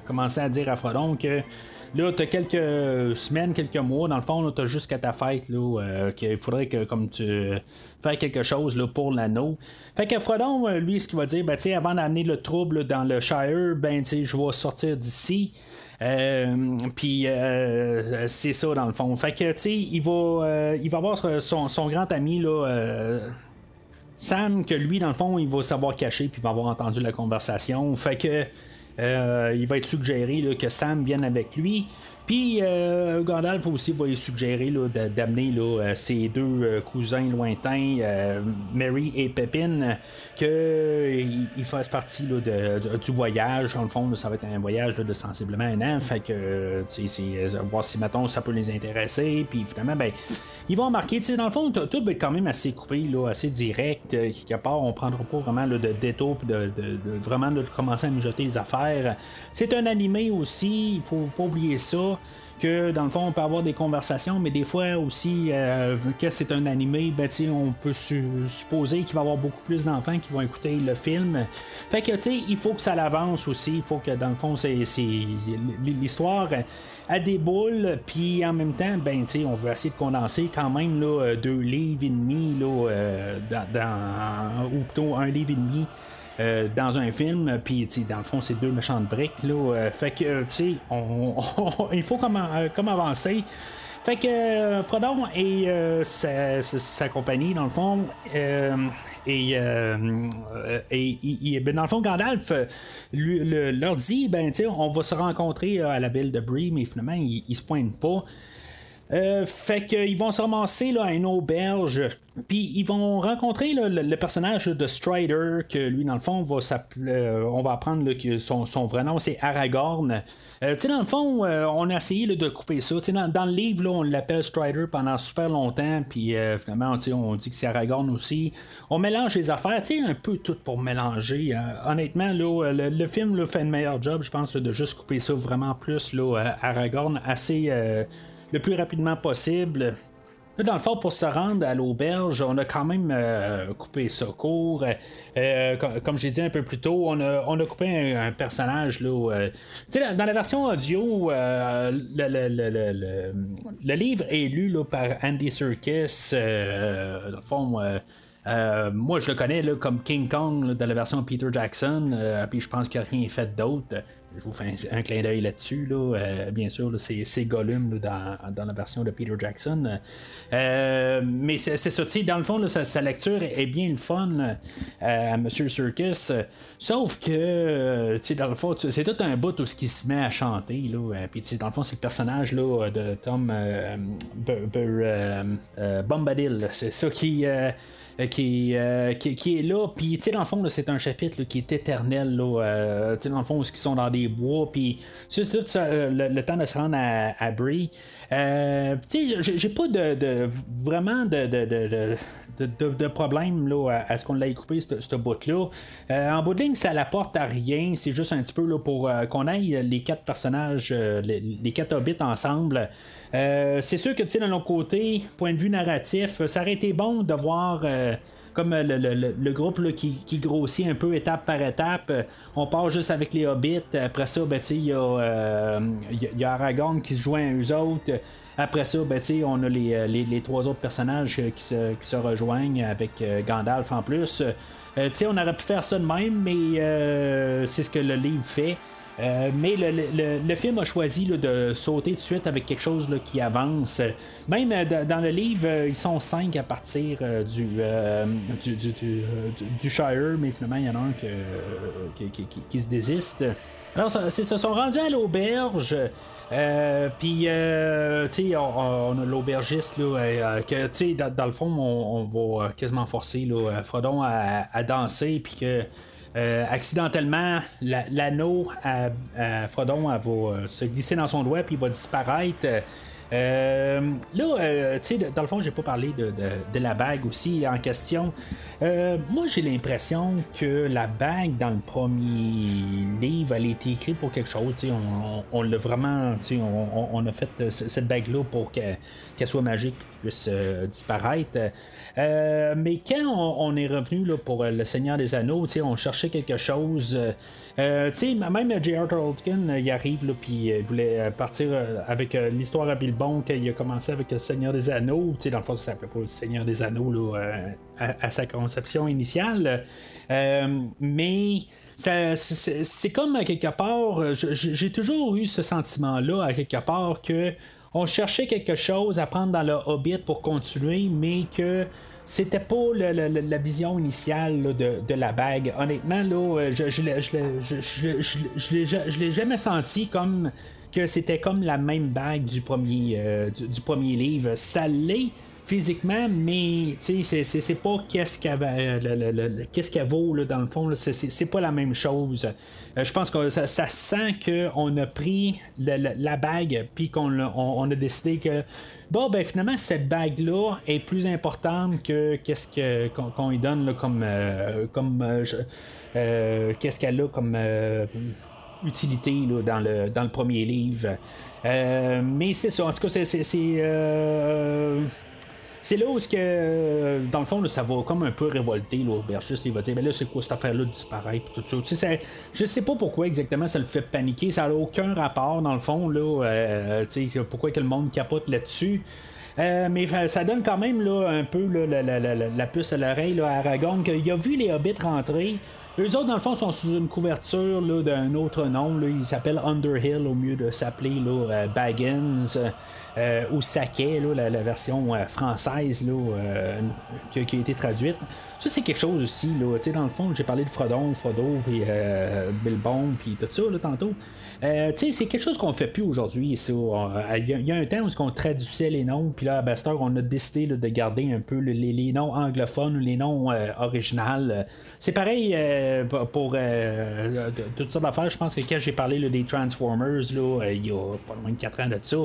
commencer à dire à Frodon que Là, t'as quelques semaines, quelques mois, dans le fond, t'as jusqu'à ta fête, là, euh, qu'il faudrait que comme tu fasses quelque chose là, pour l'anneau. Fait que Frodon, euh, lui, ce qu'il va dire, ben, avant d'amener le trouble dans le Shire, ben, je vais sortir d'ici. Euh, puis c'est ça dans le fond. Fait que tu sais, il va, il va avoir son, son grand ami là. Sam, que lui, dans le fond, il va savoir cacher, puis il va avoir entendu la conversation. Fait que euh, il va être suggéré que Sam vienne avec lui. Puis euh, Gandalf aussi va suggérer d'amener euh, ses deux euh, cousins lointains, Mary et Pepin, qu'ils fassent partie du voyage. En le fond, ça va être un voyage de sensiblement un an. Fait que, voir si, mettons, ça peut les intéresser. Puis finalement, ben, ils vont marquer. Dans le fond, tout va être quand même assez coupé, assez direct. quelque part, on prendra pas vraiment de détour, de, vraiment de commencer à mijoter les affaires. C'est un animé aussi, il faut pas oublier ça que dans le fond on peut avoir des conversations, mais des fois aussi euh, que c'est un animé, ben, on peut supposer qu'il va y avoir beaucoup plus d'enfants qui vont écouter le film. Fait que il faut que ça l'avance aussi, il faut que dans le fond c'est, l'histoire a des boules, puis en même temps, ben on veut essayer de condenser quand même là, deux livres et demi là, euh, dans, ou plutôt un livre et demi euh, dans un film, puis dans le fond, c'est deux méchantes briques. Là, euh, fait que, tu sais, (laughs) il faut comme, euh, comme avancer. Fait que Frodon et sa, compagnie, dans le fond, et, et, ben, dans le fond, Gandalf leur dit ben, on va se rencontrer à la ville de Bree, mais finalement, il, il se pointe pas. Euh, fait qu'ils vont se ramasser là, à une auberge. Puis ils vont rencontrer le, personnage de Strider, que lui, dans le fond, va euh, on va apprendre que son, vrai nom, c'est Aragorn. Euh, tu sais, dans le fond, on a essayé de couper ça. Dans, dans, le livre, on l'appelle Strider pendant super longtemps. Puis finalement, on dit que c'est Aragorn aussi. On mélange les affaires, tu sais, un peu tout pour mélanger. honnêtement, là, le, film fait un meilleur job, je pense, de juste couper ça vraiment plus. Là, Aragorn, assez le plus rapidement possible. dans le fond, pour se rendre à l'auberge, on a quand même euh, coupé ça court. Euh, comme, j'ai dit un peu plus tôt, on a, coupé un, personnage. Là, euh, dans la version audio, le, livre est lu par Andy Serkis. dans le fond, moi, je le connais comme King Kong dans la version Peter Jackson, puis je pense qu'il n'a rien fait d'autre je vous fais un, clin d'œil là-dessus. Là. Euh, bien sûr, c'est Gollum dans, la version de Peter Jackson. Euh, mais c'est ça, dans le fond, sa, lecture est bien le fun euh, à Monsieur Circus. sauf que, dans le fond, c'est tout un bout où ce qui se met à chanter. Là, puis, dans le fond, c'est le personnage là, de Tom Bombadil. C'est ça qui qui, est là. Puis, tu sais, dans le fond, c'est un chapitre qui est éternel. Là, tu sais, dans le fond, ils sont dans des bois. Puis, tout le, temps de se rendre à, à Brie. sais, j'ai pas de, vraiment de, problème là, à, ce qu'on l'ait coupé, ce bout-là. en bout de ligne, ça n'apporte à rien. C'est juste un petit peu pour qu'on aille les quatre personnages, les, quatre hobbits ensemble. Euh, c'est sûr que, tu sais, de côté, point de vue narratif, ça aurait été bon de voir. Euh, comme euh, le, groupe qui, grossit un peu étape par étape. On part juste avec les hobbits. Après ça, ben, il y, y, a Aragorn qui se joint à eux autres. Après ça, ben, on a les, trois autres personnages qui se, qui se rejoignent avec Gandalf en plus. on aurait pu faire ça de même, mais c'est ce que le livre fait. Euh, mais le, film a choisi de sauter de suite avec quelque chose qui avance. Même euh, dans le livre, euh, ils sont cinq à partir du, du, Shire, mais finalement, il y en a un qui, se désiste. Alors, ils se sont rendus à l'auberge. puis, tu sais, on, a l'aubergiste, là, que, tu sais, dans, le fond, on, va quasiment forcer là, Frodon à, à danser, puis que euh, accidentellement, l'anneau à, Frodon va euh, se glisser dans son doigt puis il va disparaître. Euh, là, euh, tu sais, dans le fond, j'ai pas parlé de, la bague aussi en question. Euh, moi, j'ai l'impression que la bague dans le premier livre, elle a été écrite pour quelque chose. On, on l'a vraiment, on, on, a fait cette bague-là pour qu'elle soit magique, qu'elle puisse disparaître. mais quand on, est revenu là, pour le Seigneur des Anneaux, on cherchait quelque chose. Euh, même J.R. Tolkien, il arrive, puis il voulait partir avec l'histoire à Bilbo bon qu'il a commencé avec le Seigneur des Anneaux. Tu sais, dans le fond, ça s'appelait pas le Seigneur des Anneaux euh, à, sa conception initiale. Euh, mais c'est comme à quelque part, j'ai toujours eu ce sentiment-là à quelque part que on cherchait quelque chose à prendre dans le Hobbit pour continuer, mais que c'était pas la vision initiale de, la bague. Honnêtement, là, je, je, je l'ai jamais senti comme que c'était comme la même bague du premier, euh, du, premier livre. Ça l'est physiquement, mais c'est pas qu'est-ce qu'elle qu'est-ce qu'elle vaut là, dans le fond. C'est pas la même chose. Euh, je pense que ça, sent qu'on a pris la, bague, puis qu'on on, a décidé que bon, ben finalement, cette bague-là est plus importante que qu'est-ce qu'on lui donne comme, euh, comme qu'est-ce qu'elle a comme utilité dans, le, dans le premier livre. Euh, mais c'est ça, en tout cas, c'est. c'est, euh, là où, dans le fond, ça va comme un peu révolter l'aubergiste. Il va dire, mais là, c'est quoi cette affaire-là de disparaître? Tout ça? je sais pas pourquoi exactement ça le fait paniquer. Ça n'a aucun rapport, dans le fond, là, euh, pourquoi que le monde capote là-dessus. mais ça donne quand même là, un peu la, la, puce à l'oreille à Aragorn, qu'il a vu les hobbits rentrer. Eux autres, dans le fond, sont sous une couverture d'un autre nom. Ils s'appellent Underhill au mieux de s'appeler là, Baggins. Euh, ou Saquet, la, version euh, française là, euh, qui, a été traduite. Ça, c'est quelque chose aussi. Là, dans le fond, j'ai parlé de Frodon, Frodo, puis Bilbon, puis tout ça là, tantôt. c'est quelque chose qu'on fait plus aujourd'hui. Il y, a un temps où on traduisait les noms, puis là, à Baster, on a décidé de garder un peu les, noms anglophones les noms originaux. C'est pareil pour toutes sortes d'affaires. Je pense que quand j'ai parlé des Transformers, là, il y a pas loin de 4 ans de ça,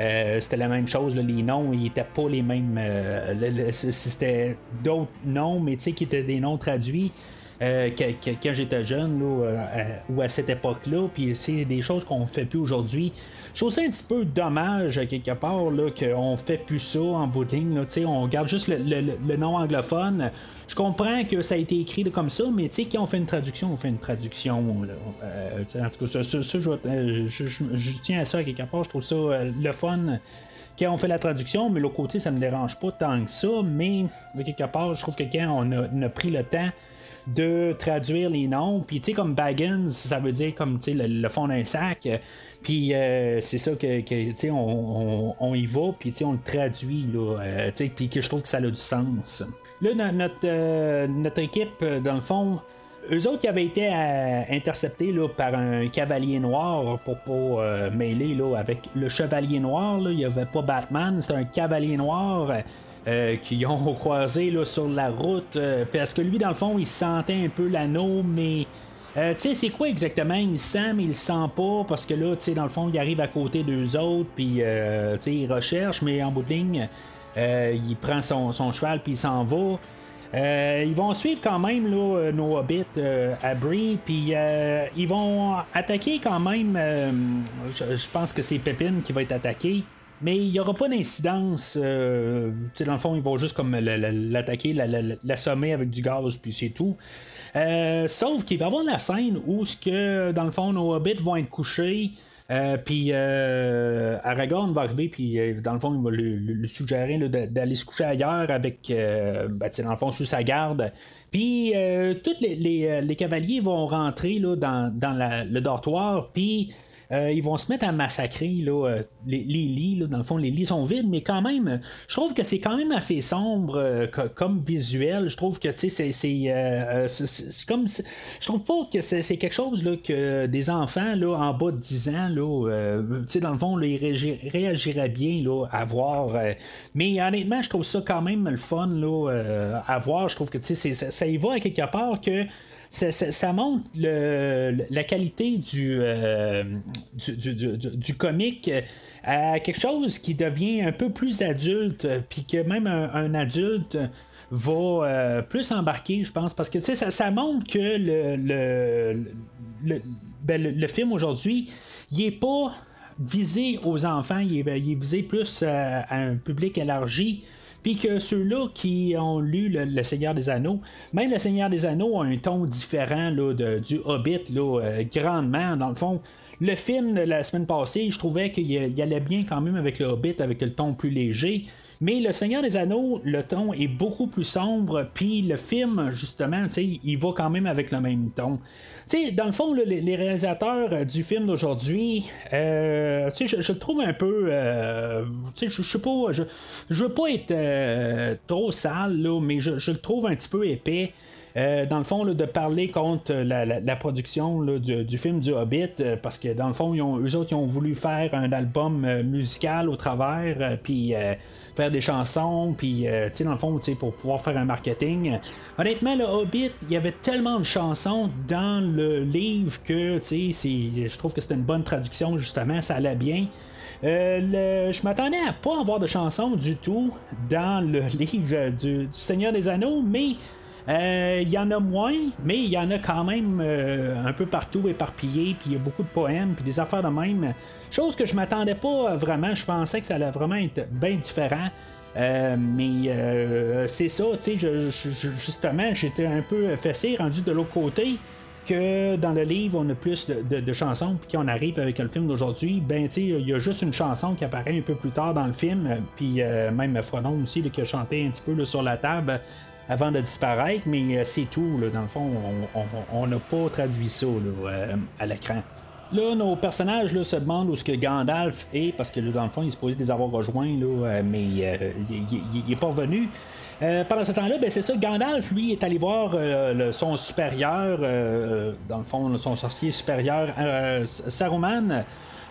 euh, c'était la même chose, les noms, ils étaient pas les mêmes. Euh, c'était d'autres noms, mais tu sais, qui étaient des noms traduits. Euh, quand j'étais jeune ou à cette époque-là, puis c'est des choses qu'on fait plus aujourd'hui. Je trouve ça un petit peu dommage quelque part qu'on fait plus ça en bout de ligne. on garde juste le, nom anglophone. Je comprends que ça a été écrit comme ça, mais quand on fait une traduction, on fait une traduction. en tout cas, ça, je, tiens à ça quelque part. Je trouve ça le fun quand on fait la traduction, mais l'autre côté, ça me dérange pas tant que ça. Mais quelque part, je trouve que quand on a pris le temps de traduire les noms. Puis, tu sais, comme Baggins, ça veut dire comme, tu sais, le, fond d'un sac. Puis, euh, c'est ça que, tu sais, on, y va, puis, tu sais, on le traduit, là. Euh, puis que je trouve que ça a du sens. Là, notre, euh, notre équipe, dans le fond, eux autres qui avaient été interceptés là, par un cavalier noir pour pas mêler là, avec le chevalier noir. Il n'y avait pas Batman, c'est un cavalier noir. Euh, qui ont (laughs) croisé là, sur la route. Euh, parce que lui, dans le fond, il sentait un peu l'anneau, mais. Euh, tu sais, c'est quoi exactement? Il sent, mais il sent pas, parce que là, tu sais, dans le fond, il arrive à côté d'eux autres, puis, tu sais, il recherche, mais en bout de ligne, il prend son, cheval, puis il s'en va. Ils vont suivre quand même là, nos hobbits à Brie, puis ils vont attaquer quand même. Je, pense que c'est Pépine qui va être attaqué. Mais il n'y aura pas d'incidence. Euh, dans le fond, ils vont juste comme l'attaquer, l'assommer avec du gaz, puis c'est tout. Euh, sauf qu'il va y avoir la scène où, que, dans le fond, nos hobbits vont être couchés. Euh, puis Aragorn va arriver, puis dans le fond, il va lui, suggérer d'aller se coucher ailleurs avec, ben, dans le fond, sous sa garde. Puis tous les, cavaliers vont rentrer là, dans, le dortoir, puis euh, ils vont se mettre à massacrer là, euh, les, lits. Là, dans le fond, les lits sont vides, mais quand même, je trouve que c'est quand même assez sombre euh, comme visuel. Je trouve que c'est, c'est, comme. Je trouve pas que c'est, quelque chose là, que des enfants là, en bas de 10 ans, là, dans le fond, ils réagiraient bien là, à voir. mais honnêtement, je trouve ça quand même le fun là, à voir. Je trouve que ça, ça y va à quelque part que ça, montre la qualité euh, du, du, comique à quelque chose qui devient un peu plus adulte, puis que même un, adulte va euh, plus embarquer, je pense, parce que ça, ça montre que le, le, ben, film aujourd'hui, il est pas visé aux enfants, il est, il est visé plus à un public élargi. Puis que ceux-là qui ont lu le, Seigneur des Anneaux, même le Seigneur des Anneaux a un ton différent là, du Hobbit, là, euh, grandement. Dans le fond, le film de la semaine passée, je trouvais qu'il allait bien quand même avec le Hobbit, avec le ton plus léger. Mais Le Seigneur des Anneaux, le ton est beaucoup plus sombre, puis le film, justement, il va quand même avec le même ton. sais, dans le fond, les, réalisateurs euh, du film d'aujourd'hui, euh, je, je, le trouve un peu. Euh, je, sais pas. Je, je veux pas être trop sale, là, mais je, je, le trouve un petit peu épais. Euh, dans le fond, de parler contre la, production du, film du Hobbit, euh, parce que dans le fond, ils ont, eux autres, ils ont voulu faire un album euh, musical au travers, puis faire des chansons, puis, dans le fond, pour pouvoir faire un marketing. Honnêtement, le Hobbit, il y avait tellement de chansons dans le livre que, je trouve que c'était une bonne traduction, justement, ça allait bien. je m'attendais à pas avoir de chansons du tout dans le (laughs) livre du Seigneur des Anneaux, mais euh, il y en a moins, mais il y en a quand même euh, un peu partout éparpillé, puis il y a beaucoup de poèmes, puis des affaires de même. Chose que je m'attendais pas vraiment, je pensais que ça allait vraiment être bien différent. Euh, mais c'est ça, tu sais, justement, j'étais un peu fessé, rendu de l'autre côté que dans le livre, on a plus de, chansons, puis qu'on arrive avec le film d'aujourd'hui, ben, tu il y a juste une chanson qui apparaît un peu plus tard dans le film, puis même Frodon aussi, qui a chanté un petit peu sur la table avant de disparaître, mais c'est tout. dans le fond, on n'a pas traduit ça à l'écran. Là, nos personnages se demandent où ce que Gandalf est, parce que là, dans le fond, il est supposé les avoir rejoints, là, mais il n'est pas revenu. pendant ce temps-là, ben, c'est ça, Gandalf, lui, est allé voir son supérieur, dans le fond, son sorcier supérieur, Saruman,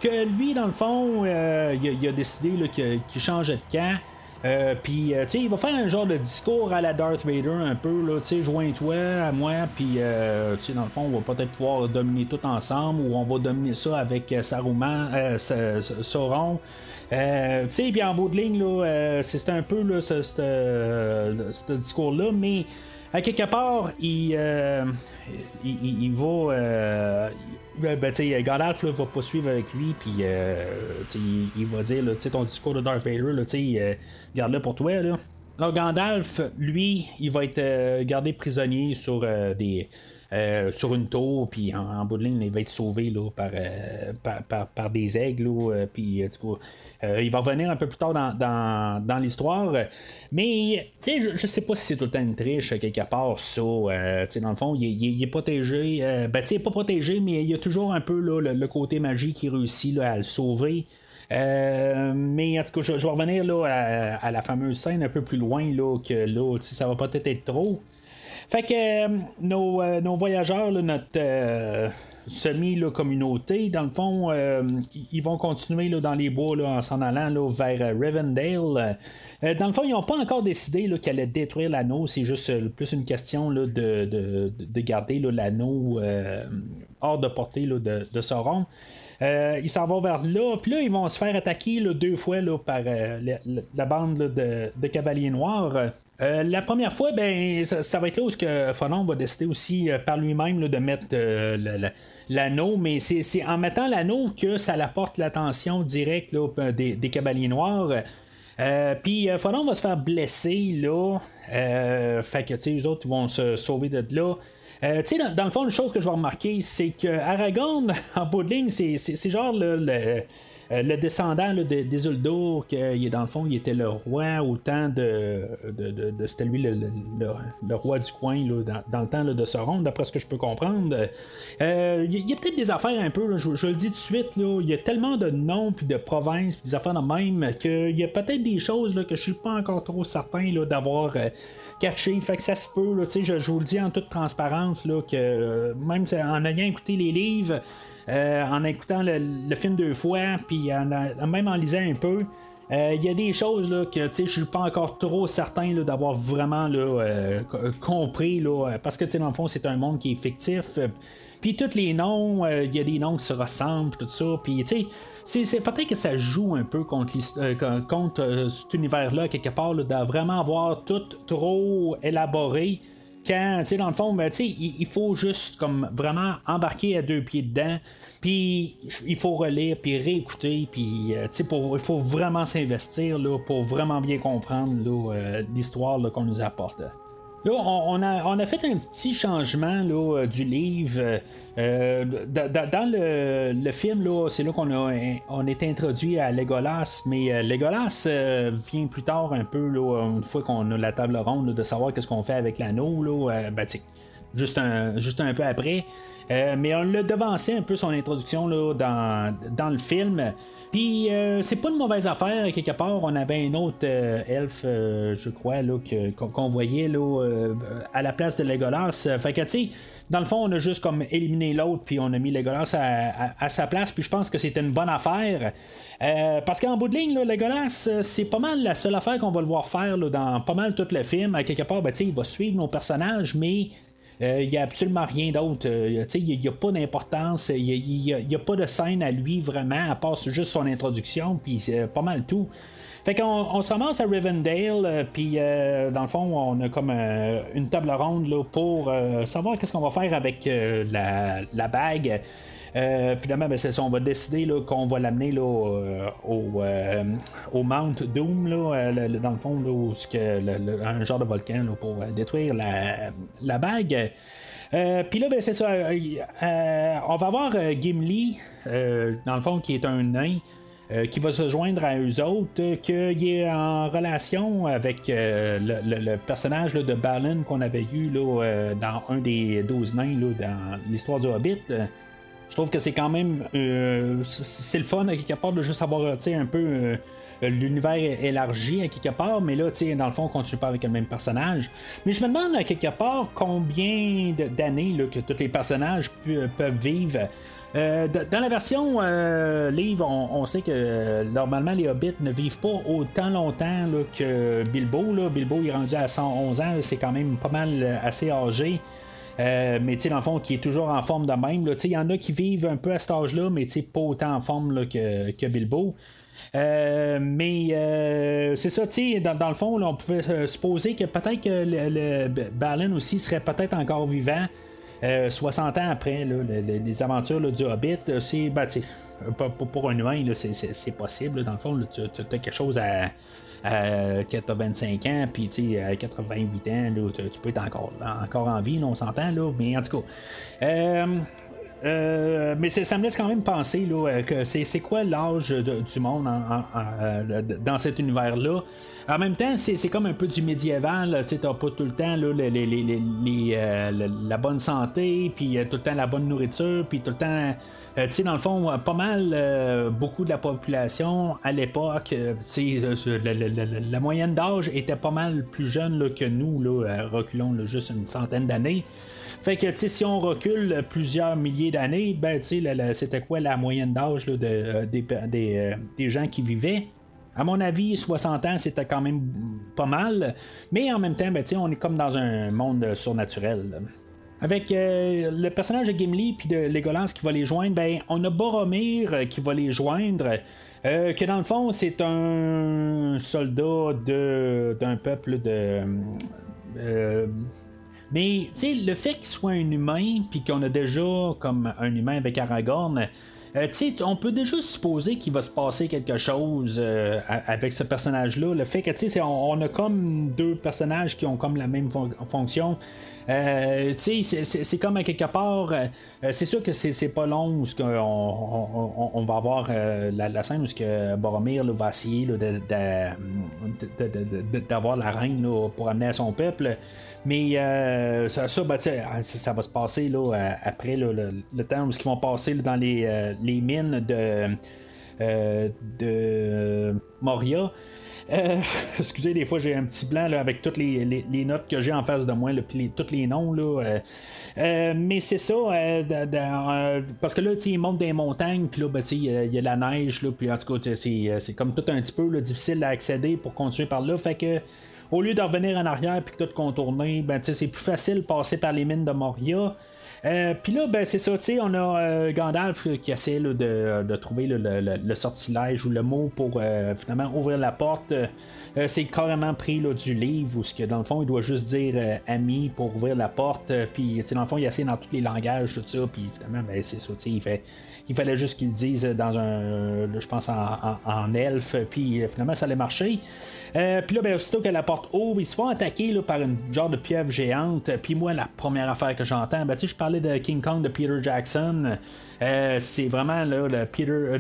que lui, dans le fond, euh, il, a, décidé qu'il changeait de camp. Euh, euh, tu sais, il va faire un genre de discours à la Darth Vader un peu, là, tu sais, joins-toi à moi, puis, tu sais, dans le fond, on va peut-être pouvoir dominer tout ensemble, ou on va dominer ça avec Saruman, Sauron. tu sais, puis en bout de ligne, là, c'est un peu là, ce, discours-là, mais à quelque part, il, il, il, va ben, ben Gandalf va pas suivre avec lui, puis euh, il, va dire là, ton discours de Darth Vader, là, euh, garde-le pour toi. Là. Alors Gandalf, lui, il va être euh, gardé prisonnier sur des euh, sur une tour, puis en, bout de ligne, il va être sauvé là, par, euh, par, des aigles. Euh, puis, il va revenir un peu plus tard dans, l'histoire. Mais je, je sais pas si c'est tout le une triche quelque part, ça. dans le fond, il, est protégé. ben, pas protégé, mais il y a toujours un peu le, côté magie qui réussit à le sauver. mais en tout cas, je, vais revenir là, à, la fameuse scène un peu plus loin là, que là, ça va peut-être être trop. Fait que euh, euh, nos, voyageurs, notre euh, semi-communauté, dans le fond, ils vont continuer dans les bois en s'en allant vers Rivendale. dans le fond, ils n'ont pas encore décidé qu'elle allait détruire l'anneau. C'est juste plus une question de, de, garder l'anneau hors de portée de, de Sauron. ils s'en vont vers là, puis là, ils vont se faire attaquer deux fois par la, bande de, cavaliers noirs. Euh, la première fois, ben, ça, va être là où que Fonon va décider aussi euh, par lui-même de mettre euh, l'anneau, mais c'est en mettant l'anneau que ça apporte l'attention directe des, cavaliers noirs. Puis Fonon va se faire blesser là. fait que les autres vont se sauver de là. Dans, dans, le fond, une chose que je vais remarquer, c'est que Aragorn, (laughs) en bout de ligne, c'est genre le le descendant de, des Uldur, qui dans le fond, il était le roi au temps de. de, c'était lui le, roi du coin dans, le temps de Sauron, d'après ce que je peux comprendre. Euh, il y a, peut-être des affaires un peu, je, le dis tout de suite, il y a tellement de noms, puis de provinces, puis des affaires de même, qu'il y a peut-être des choses là, que je suis pas encore trop certain d'avoir. Euh, fait que ça se peut, je, je vous le dis en toute transparence, là, que même en ayant écouté les livres, euh, en écoutant le, film deux fois, puis même en lisant un peu. Euh, il y a des choses que je suis pas encore trop certain d'avoir vraiment euh, compris. Parce que dans le fond, c'est un monde qui est fictif. Puis tous les noms, il y a des noms qui se ressemblent, tout ça. Puis c'est peut-être que ça joue un peu contre, contre cet univers-là, quelque part, de vraiment avoir tout trop élaboré quand, tu sais, dans le fond, ben, tu sais, il, faut juste comme vraiment embarquer à deux pieds dedans, puis il faut relire, puis réécouter, puis, euh, tu sais, il faut vraiment s'investir là, pour vraiment bien comprendre euh, l'histoire qu'on nous apporte. Là, on, a, fait un petit changement euh, du livre. Euh, dans le, film, c'est là qu'on on est introduit à Legolas, mais euh, Legolas vient plus tard un peu, là, une fois qu'on a la table ronde, de savoir qu'est-ce qu'on fait avec l'anneau. Là, ben, juste, un, juste un peu après. Euh, mais on l'a devancé un peu son introduction là, dans, dans le film. Puis euh, c'est pas une mauvaise affaire. Quelque part, on avait un autre euh, elfe, je crois, là, qu'on, voyait là, à la place de Legolas. Fait que tu sais, dans le fond, on a juste comme éliminé l'autre, puis on a mis Legolas à, sa place. Puis je pense que c'était une bonne affaire. parce qu'en bout de ligne, là, Legolas, c'est pas mal la seule affaire qu'on va le voir faire dans pas mal tout le film. À quelque part, ben, il va suivre nos personnages, mais il euh, n'y a absolument rien d'autre. Euh, il n'y a, pas d'importance. Il n'y a, pas de scène à lui vraiment, à part juste son introduction, puis c'est pas mal tout. Fait qu'on on se ramasse à Rivendale, euh, puis dans le fond, on a comme une table ronde là, pour savoir qu'est-ce qu'on va faire avec la, la, bague. Euh, finalement, ben, c'est ça, on va décider qu'on va l'amener euh, au, euh, au, Mount Doom, dans le fond, un genre de volcan pour détruire la, bague. Puis là, ben, c'est ça. on va avoir Gimli, dans le fond, qui est un nain. qui va se joindre à eux autres, qu'il est en relation avec le, personnage de Balin qu'on avait eu dans un des 12 nains dans l'histoire du Hobbit. Je trouve que c'est quand même. c'est le fun à quelque part de juste avoir un peu l'univers élargi à quelque part, mais là, dans le fond, on continue pas avec le même personnage. Mais je me demande à quelque part combien d'années que tous les personnages peuvent vivre. Euh, dans la version euh, livre, on, sait que normalement les hobbits ne vivent pas autant longtemps que Bilbo. Bilbo est rendu à 111 ans, c'est quand même pas mal euh, assez âgé. Mais tu dans le fond, qui est toujours en forme de même. Il y en a qui vivent un peu à cet âge-là, mais pas autant en forme que, que Bilbo. Euh, mais euh, c'est ça, tu dans, dans, le fond, on pouvait euh, supposer que peut-être que le, Balin aussi serait peut-être encore vivant. 60 ans après les, aventures du Hobbit, c'est ben, pour, un humain, c'est possible. dans le fond, tu as quelque chose à, à 25 ans, puis à 88 ans, tu, peux être encore, encore en vie, on s'entend, mais en tout cas. Euh, mais ça me laisse quand même penser là, euh, que c'est, quoi l'âge du monde euh, dans cet univers-là? En même temps, c'est, comme un peu du médiéval. Tu n'as pas tout le temps la bonne santé, puis tout le temps la bonne nourriture, puis tout le temps. tu sais, dans le fond, pas mal, beaucoup de la population à l'époque, la, moyenne d'âge était pas mal plus jeune que nous, là, reculons juste une centaine d'années. Fait que, si on recule plusieurs milliers d'années, ben, c'était quoi la moyenne d'âge de, euh, euh, des, gens qui vivaient? À mon avis, 60 ans, c'était quand même pas mal. Mais en même temps, ben, on est comme dans un monde surnaturel. Avec euh, le personnage de Gimli puis de Legolas qui va les joindre, ben, on a Boromir qui va les joindre. que dans le fond, c'est un soldat d'un peuple de. Mais le fait qu'il soit un humain, puis qu'on a déjà comme un humain avec Aragorn, euh, on peut déjà supposer qu'il va se passer quelque chose euh, avec ce personnage-là. Le fait que on, on a comme deux personnages qui ont comme la même fonction. Euh, c'est comme à quelque part, c'est sûr que c'est pas long où on, on, va avoir la, scène où que Boromir va essayer d'avoir la reine pour amener à son peuple. Mais ça, ben, ça, va se passer là, après le, temps où ils vont passer dans les, les mines de, Moria. Euh, (laughs) excusez, des fois j'ai un petit blanc avec toutes les, notes que j'ai en face de moi, puis tous les noms. Là, euh, euh, mais c'est ça, parce que là, ils montent des montagnes, puis là, ben, il y, a la neige, puis en tout cas, c'est comme tout un petit peu difficile à accéder pour continuer par là. Fait que au lieu de revenir en arrière puis tout contourner, ben, c'est plus facile de passer par les mines de Moria. Euh, puis là, ben, c'est ça, tu sais, on a euh, Gandalf qui essaie de, trouver le, sortilège ou le mot pour euh, finalement ouvrir la porte. c'est carrément pris du livre où, que, dans le fond, il doit juste dire ami pour ouvrir la porte. Puis, dans le fond, il essaie dans tous les langages, tout ça. Puis finalement, ben, c'est ça, tu sais, il fait il fallait juste qu'il le dise dans un, je pense, en, elfe, puis finalement, ça allait marcher. Euh, puis là, ben, aussitôt que la porte ouvre, ils se font attaquer par une genre de pieuvre géante. Puis moi, la première affaire que j'entends, ben, je parlais de King Kong de Peter Jackson. Euh, c'est vraiment le, Peter,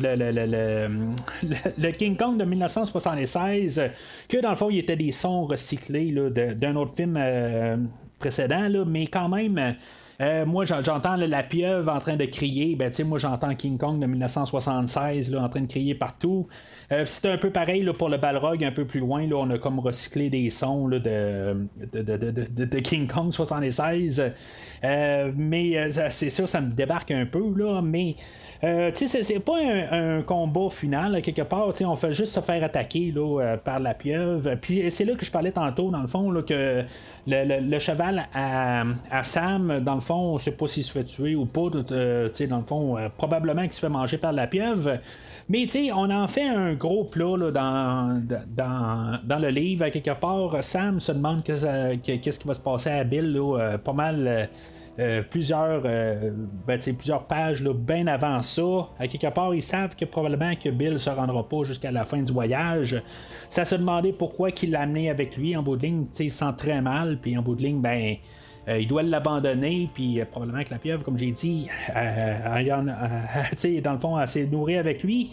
le, King Kong de 1976, que dans le fond, il était des sons recyclés d'un autre film euh, précédent, là, mais quand même. Euh, moi, j'entends la pieuvre en train de crier. Ben, moi, j'entends King Kong de 1976 là, en train de crier partout. Euh, c'est un peu pareil là, pour le Balrog, un peu plus loin. Là, on a comme recyclé des sons là, de, de, King Kong 76. Euh, mais c'est sûr, ça me débarque un peu. Là, mais euh, c'est pas un, combat final, quelque part. On fait juste se faire attaquer là, euh, par la pieuvre. Puis c'est là que je parlais tantôt, dans le fond, là, que le, cheval à, Sam, dans le fond, on sait pas s'il se fait tuer ou pas. Euh, dans le fond, probablement qu'il se fait manger par la pieuvre. Mais on en fait un gros plat là, dans, dans, dans, le livre. À quelque part, Sam se demande qu'est-ce qui va se passer à Bill. Là, pas mal euh, plusieurs, euh, ben, plusieurs pages bien avant ça. Quelque part, ils savent que probablement que Bill se rendra pas jusqu'à la fin du voyage. Ça se demandait pourquoi qu'il l'a amené avec lui en bout de ligne. Il sent très mal, puis en bout de ligne, ben. Euh, il doit l'abandonner, puis probablement que la pieuvre, comme j'ai dit, (laughs) dans le fond, elle s'est nourrie avec lui.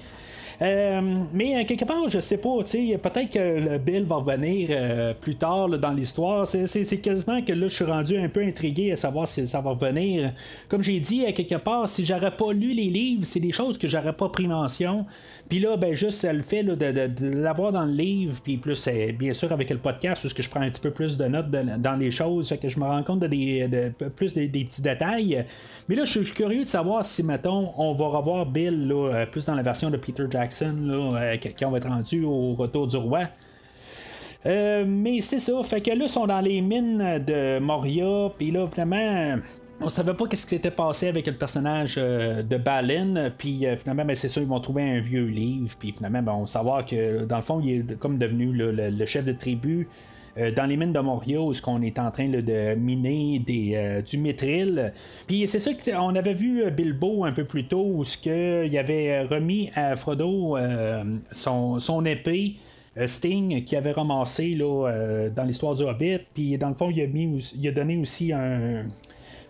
Mais quelque part, je sais pas, peut-être que le Bill va revenir plus tard dans l'histoire. C'est quasiment que là, je suis rendu un peu intrigué à savoir si ça va revenir. Comme j'ai dit, quelque part, si j'aurais pas lu les livres, c'est des choses que j'aurais pas pris mention. Puis là, ben juste le fait de, l'avoir dans le livre, puis plus bien sûr avec le podcast, parce que je prends un petit peu plus de notes dans les choses, fait que je me rends compte de, plus des, petits détails. Mais là, je suis curieux de savoir si, mettons, on va revoir Bill là, euh, plus dans la version de Peter Jackson, là, euh, quand on va être rendu au retour du roi. Euh, mais c'est ça, fait que là, ils sont dans les mines de Moria, puis là, vraiment, on savait pas qu'est-ce qui s'était passé avec le personnage euh, de Balin, puis euh, finalement, ben, c'est ça, ils vont trouver un vieux livre, puis finalement, ben, on va savoir que dans le fond, il est comme devenu le, chef de tribu. Euh, dans les mines de Moria, où on est en train de miner des, du métril. Puis c'est ça qu'on avait vu Bilbo un peu plus tôt, où ce il avait remis à Frodo son, son épée. Sting qui avait ramassé là, dans l'histoire du Hobbit, puis dans le fond, il a, mis, il a donné aussi un,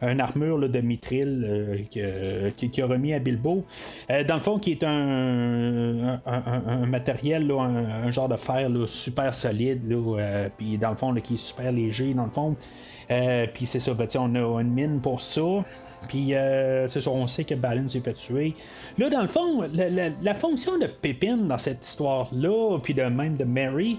une armure de mithril euh, qui, a remis à Bilbo. Euh, dans le fond, qui est un, un, matériel, un, genre de fer super solide, euh, puis dans le fond, qui est super léger, dans le fond. puis c'est ça, ben, on a une mine pour ça. Puis c'est ça, on sait que Balin s'est fait tuer. Là, dans le fond, la, fonction de Pépine dans cette histoire-là, puis de même de Mary,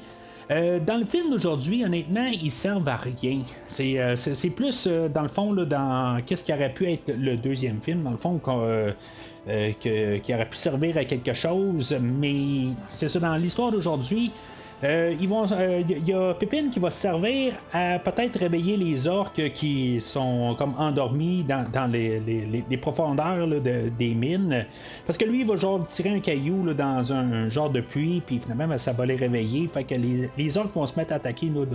euh, dans le film d'aujourd'hui, honnêtement, ils servent à rien. C'est, euh, plus, euh, dans le fond, là, dans qu'est-ce qui aurait pu être le deuxième film, dans le fond, qui aurait pu servir à quelque chose, mais c'est ça, dans l'histoire d'aujourd'hui, vont, il euh, y a Pépine qui va servir à peut-être réveiller les orques qui sont comme endormis dans, les, profondeurs des mines. Parce que lui, il va genre tirer un caillou dans un, genre de puits, puis finalement, ben, ça va les réveiller. Fait que les, orques vont se mettre à attaquer de,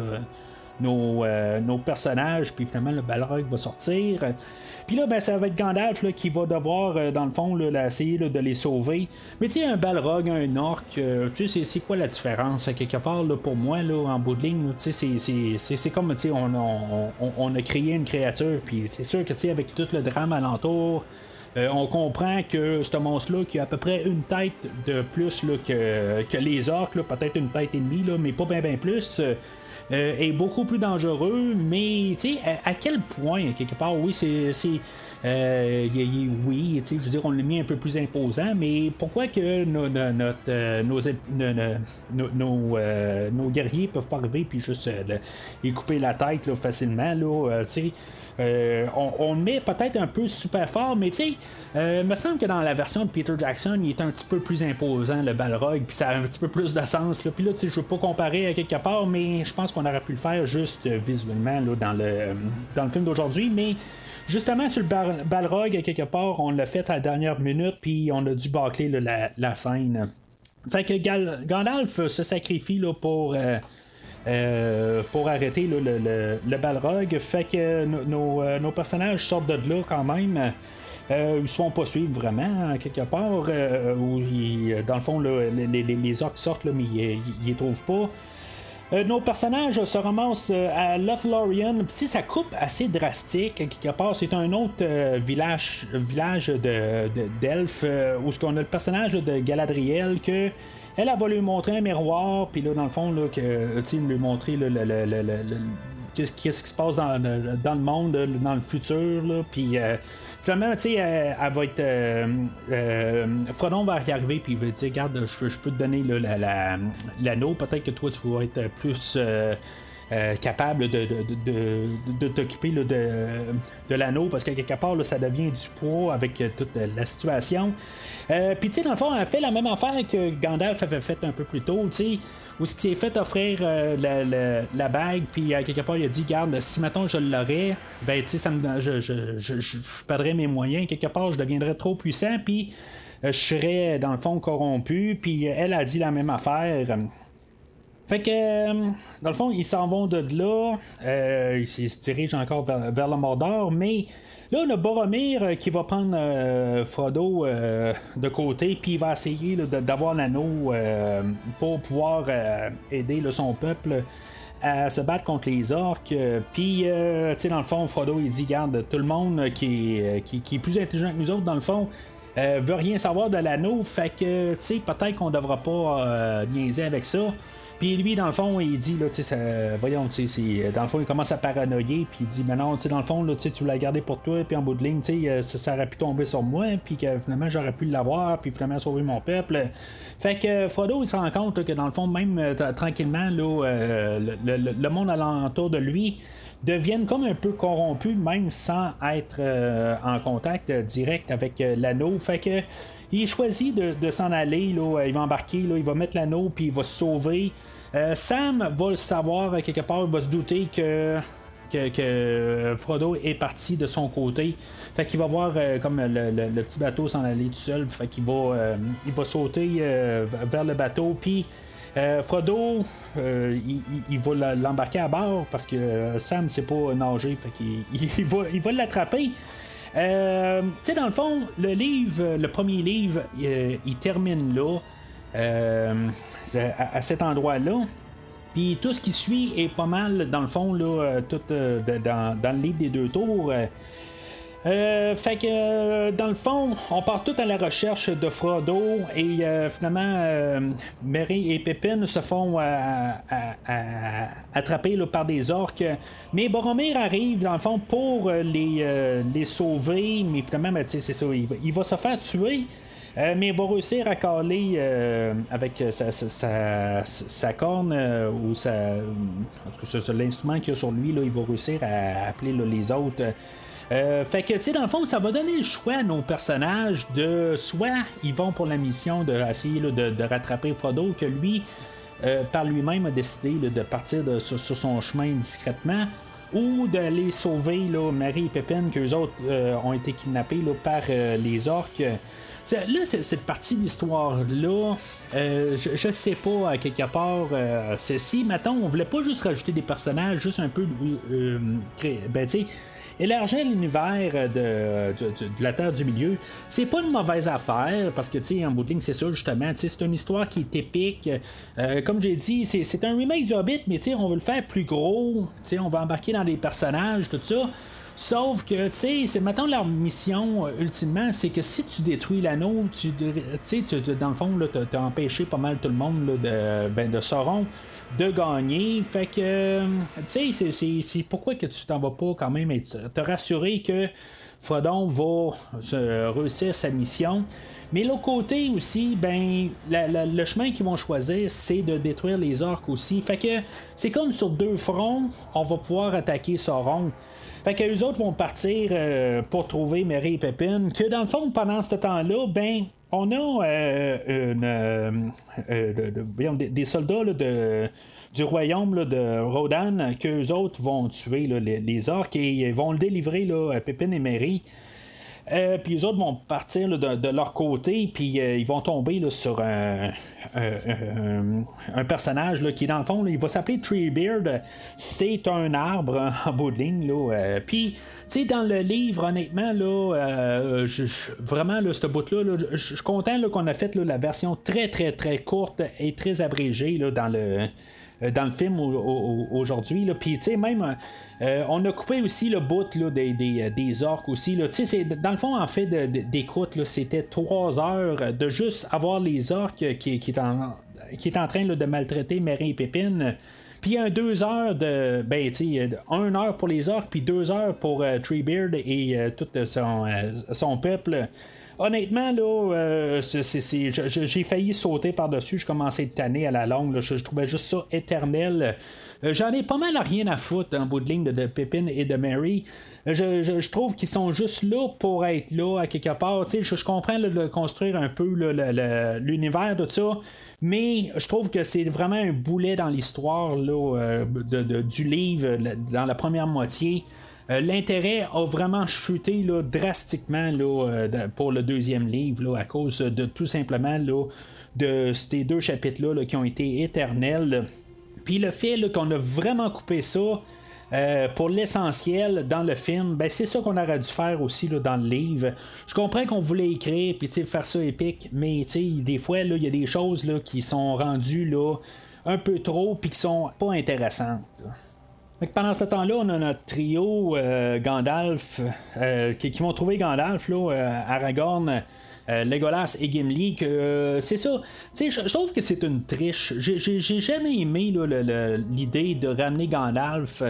nos, euh, nos personnages, puis finalement, le Balrog va sortir. Puis là, ben, ça va être Gandalf qui va devoir, euh, dans le fond, là, essayer de les sauver. Mais tu sais, un Balrog, un orc, euh, tu sais, c'est quoi la différence? Quelque part, là, pour moi, là, en bout de ligne, tu sais, c'est comme, tu sais, on, on, a créé une créature, puis c'est sûr que, tu sais, avec tout le drame alentour, on comprend que ce monstre-là, qui a à peu près une tête de plus là, que, que les orques, peut-être une tête et demie, là, mais pas bien bien plus, est beaucoup plus dangereux, mais tu sais, à, quel point, quelque part, oui, c'est. Euh, oui, je veux dire, on l'a mis un peu plus imposant, mais pourquoi que nos, notre, euh, nos, nos, guerriers peuvent pas arriver puis juste y couper la tête facilement, là, sais? Euh, on, le met peut-être un peu super fort, mais tu sais, euh, me semble que dans la version de Peter Jackson, il est un petit peu plus imposant, le Balrog, puis ça a un petit peu plus de sens. Puis là, tu sais, je veux pas comparer à quelque part, mais je pense qu'on aurait pu le faire juste visuellement là, dans, le, dans le film d'aujourd'hui, mais. Justement, sur le Balrog, quelque part, on l'a fait à la dernière minute, puis on a dû bâcler la, scène. Fait que Gandalf se sacrifie là, pour euh, euh, pour arrêter le, le, Balrog. Fait que euh, nos, personnages sortent de là quand même. Euh, ils se font pas suivre vraiment, quelque part. où dans le fond, les, orques sortent, mais ils ne les trouvent pas. Nos personnages se ramassent à Lothlorien. Si ça coupe assez drastique, quelque part, c'est un autre village, village d'elfes de, où on a le personnage de Galadriel que elle, a va lui montrer un miroir, puis là, dans le fond, là, que, lui montrer le, qu'est-ce qui se passe dans, le monde, dans le futur. Puis euh, finalement, tu sais, elle, va être. Euh, euh, Frodon va y arriver, puis il va dire Regarde, je, peux te donner l'anneau. Peut-être que toi, tu vas être plus. Capable de, t'occuper de, l'anneau parce que quelque part ça devient du poids avec toute la situation. Puis tu sais, dans le fond, elle fait la même affaire que Gandalf avait fait un peu plus tôt, tu sais, où s'est fait offrir la, la, bague, puis quelque part il a dit Garde, si maintenant je l'aurais, ben tu sais, ça me, je, je, je, je, perdrais mes moyens, quelque part je deviendrais trop puissant, puis je serais dans le fond corrompu, puis elle a dit la même affaire. Fait que, euh, dans le fond, ils s'en vont de là. Euh, ils se dirigent encore vers, le Mordor. Mais là, a Boromir euh, qui va prendre Frodo de côté. Puis il va essayer d'avoir l'anneau pour pouvoir aider son peuple à se battre contre les orques. Puis, tu sais, dans le fond, Frodo, il dit Garde, tout le monde qui, qui, est plus intelligent que nous autres, dans le fond, veut rien savoir de l'anneau. Fait que, tu sais, peut-être qu'on devra pas niaiser avec ça. Puis lui, dans le fond, il dit, là, tu sais, voyons, sais, dans le fond, il commence à paranoïer, puis il dit, mais non, dans le fond, là, tu l'as gardé pour toi, puis en bout de ligne, sais, ça, ça, aurait pu tomber sur moi, puis que finalement, j'aurais pu l'avoir, puis finalement, sauver mon peuple. Fait que Frodo, il se rend compte que dans le fond, même euh, tranquillement, là, euh, le, le, le, monde alentour de lui deviennent comme un peu corrompus, même sans être euh, en contact direct avec l'anneau. Fait que il choisit de, s'en aller, là, il va embarquer, là, il va mettre l'anneau, puis il va se sauver. Euh, Sam va le savoir euh, quelque part, il va se douter que que, Frodo est parti de son côté. Fait qu'il va voir euh, comme le, petit bateau s'en aller tout seul. Fait qu'il va, il va sauter vers le bateau. Puis Frodo, il, va l'embarquer à bord parce que Sam sait pas nager. Fait qu'il (laughs) il va, il va l'attraper. Euh, tu sais, dans le fond, le livre, le premier livre, euh, il termine là, euh, à, cet endroit-là. Puis tout ce qui suit est pas mal, dans le fond, là, tout dans, le livre des deux tours. Euh, fait que euh, dans le fond, on part tout à la recherche de Frodo et euh, finalement, Mary et Pépin se font attraper par des orques. Mais Boromir arrive dans le fond pour les, les sauver, mais finalement, ben, c'est ça, il va, se faire tuer. mais il va réussir à caler avec sa, sa, corne ou sa, l'instrument qu'il a sur lui, là, il va réussir à appeler les autres. Euh, fait que, tu sais, dans le fond, ça va donner le choix à nos personnages de soit ils vont pour la mission de essayer de, rattraper Frodo, que lui, euh, par lui-même, a décidé de partir sur, son chemin discrètement, ou d'aller sauver là, Marie et Pépin, qu'eux autres euh, ont été kidnappés là, par les orques. Là, cette partie d'histoire-là, je, sais pas, à quelque part, ceci, maintenant, on voulait pas juste rajouter des personnages, juste un peu. ben, tu sais élargir l'univers de, de, la Terre du Milieu, c'est pas une mauvaise affaire, parce que, tu sais, en bout de ligne, c'est ça, justement, c'est une histoire qui est épique. Euh, comme j'ai dit, c'est un remake du Hobbit, mais, tu sais, on veut le faire plus gros, tu sais, on va embarquer dans des personnages, tout ça. Sauf que, tu sais, c'est maintenant leur mission, euh, ultimement, c'est que si tu détruis l'anneau, tu sais, dans le fond, tu as empêché pas mal tout le monde de, ben, de Sauron de gagner. Fait que, tu sais, c'est pourquoi que tu t'en vas pas quand même et te rassurer que Frodon va réussir sa mission. Mais l'autre côté aussi, ben, le chemin qu'ils vont choisir, c'est de détruire les orques aussi. Fait que c'est comme sur deux fronts, on va pouvoir attaquer Sauron. Fait que les autres vont partir euh, pour trouver Mary et Pépin. Que dans le fond, pendant ce temps-là, ben, on a euh, euh, des, soldats du royaume de Rodan qu'eux autres vont tuer les, orques et vont le délivrer à Pépin et Mary. Euh, puis les autres vont partir de, leur côté, puis euh, ils vont tomber sur un, un, personnage qui, dans le fond, il va s'appeler Treebeard. C'est un arbre (laughs) en bout de ligne. Euh, puis, tu sais, dans le livre, honnêtement, là, vraiment, ce bout-là, je suis content qu'on a fait la version très, très, très courte et très abrégée dans le euh, dans le film aujourd'hui. Puis, tu sais, même, euh, on a coupé aussi le bout là, des, des, euh, des, orques aussi. Tu sais, dans le fond, en fait, d'écoute, c'était trois heures de juste avoir les orques qui, qui, est, en, train de maltraiter Mary et Pépine. Puis un deux heures de. Ben, tu sais, un heure pour les orques, puis deux heures pour Treebeard et tout son, son peuple honnêtement, là, euh, j'ai failli sauter par-dessus. Je commençais à tanné à la longue. Je, trouvais juste ça éternel. Euh, j'en ai pas mal à rien à foutre en bout de ligne de, de et de Mary. Euh, je, trouve qu'ils sont juste là pour être là à quelque part. Je, je comprends de construire un peu l'univers de ça, mais je trouve que c'est vraiment un boulet dans l'histoire du livre dans la première moitié. Euh, l'intérêt a vraiment chuté là, drastiquement euh, pour le deuxième livre là, à cause de tout simplement de ces deux chapitres-là qui ont été éternels. Puis le fait qu'on a vraiment coupé ça. Euh, pour l'essentiel dans le film, ben c'est ça qu'on aurait dû faire aussi dans le livre. Je comprends qu'on voulait écrire puis faire ça épique, mais des fois il y a des choses là, qui sont rendues là, un peu trop puis qui sont pas intéressantes pendant ce temps-là, on a notre trio euh, Gandalf euh, qui, vont trouver Gandalf, là, euh, Aragorn Legolas et Gimli, que c'est ça. Tu je trouve que c'est une triche. J'ai jamais aimé l'idée de ramener Gandalf.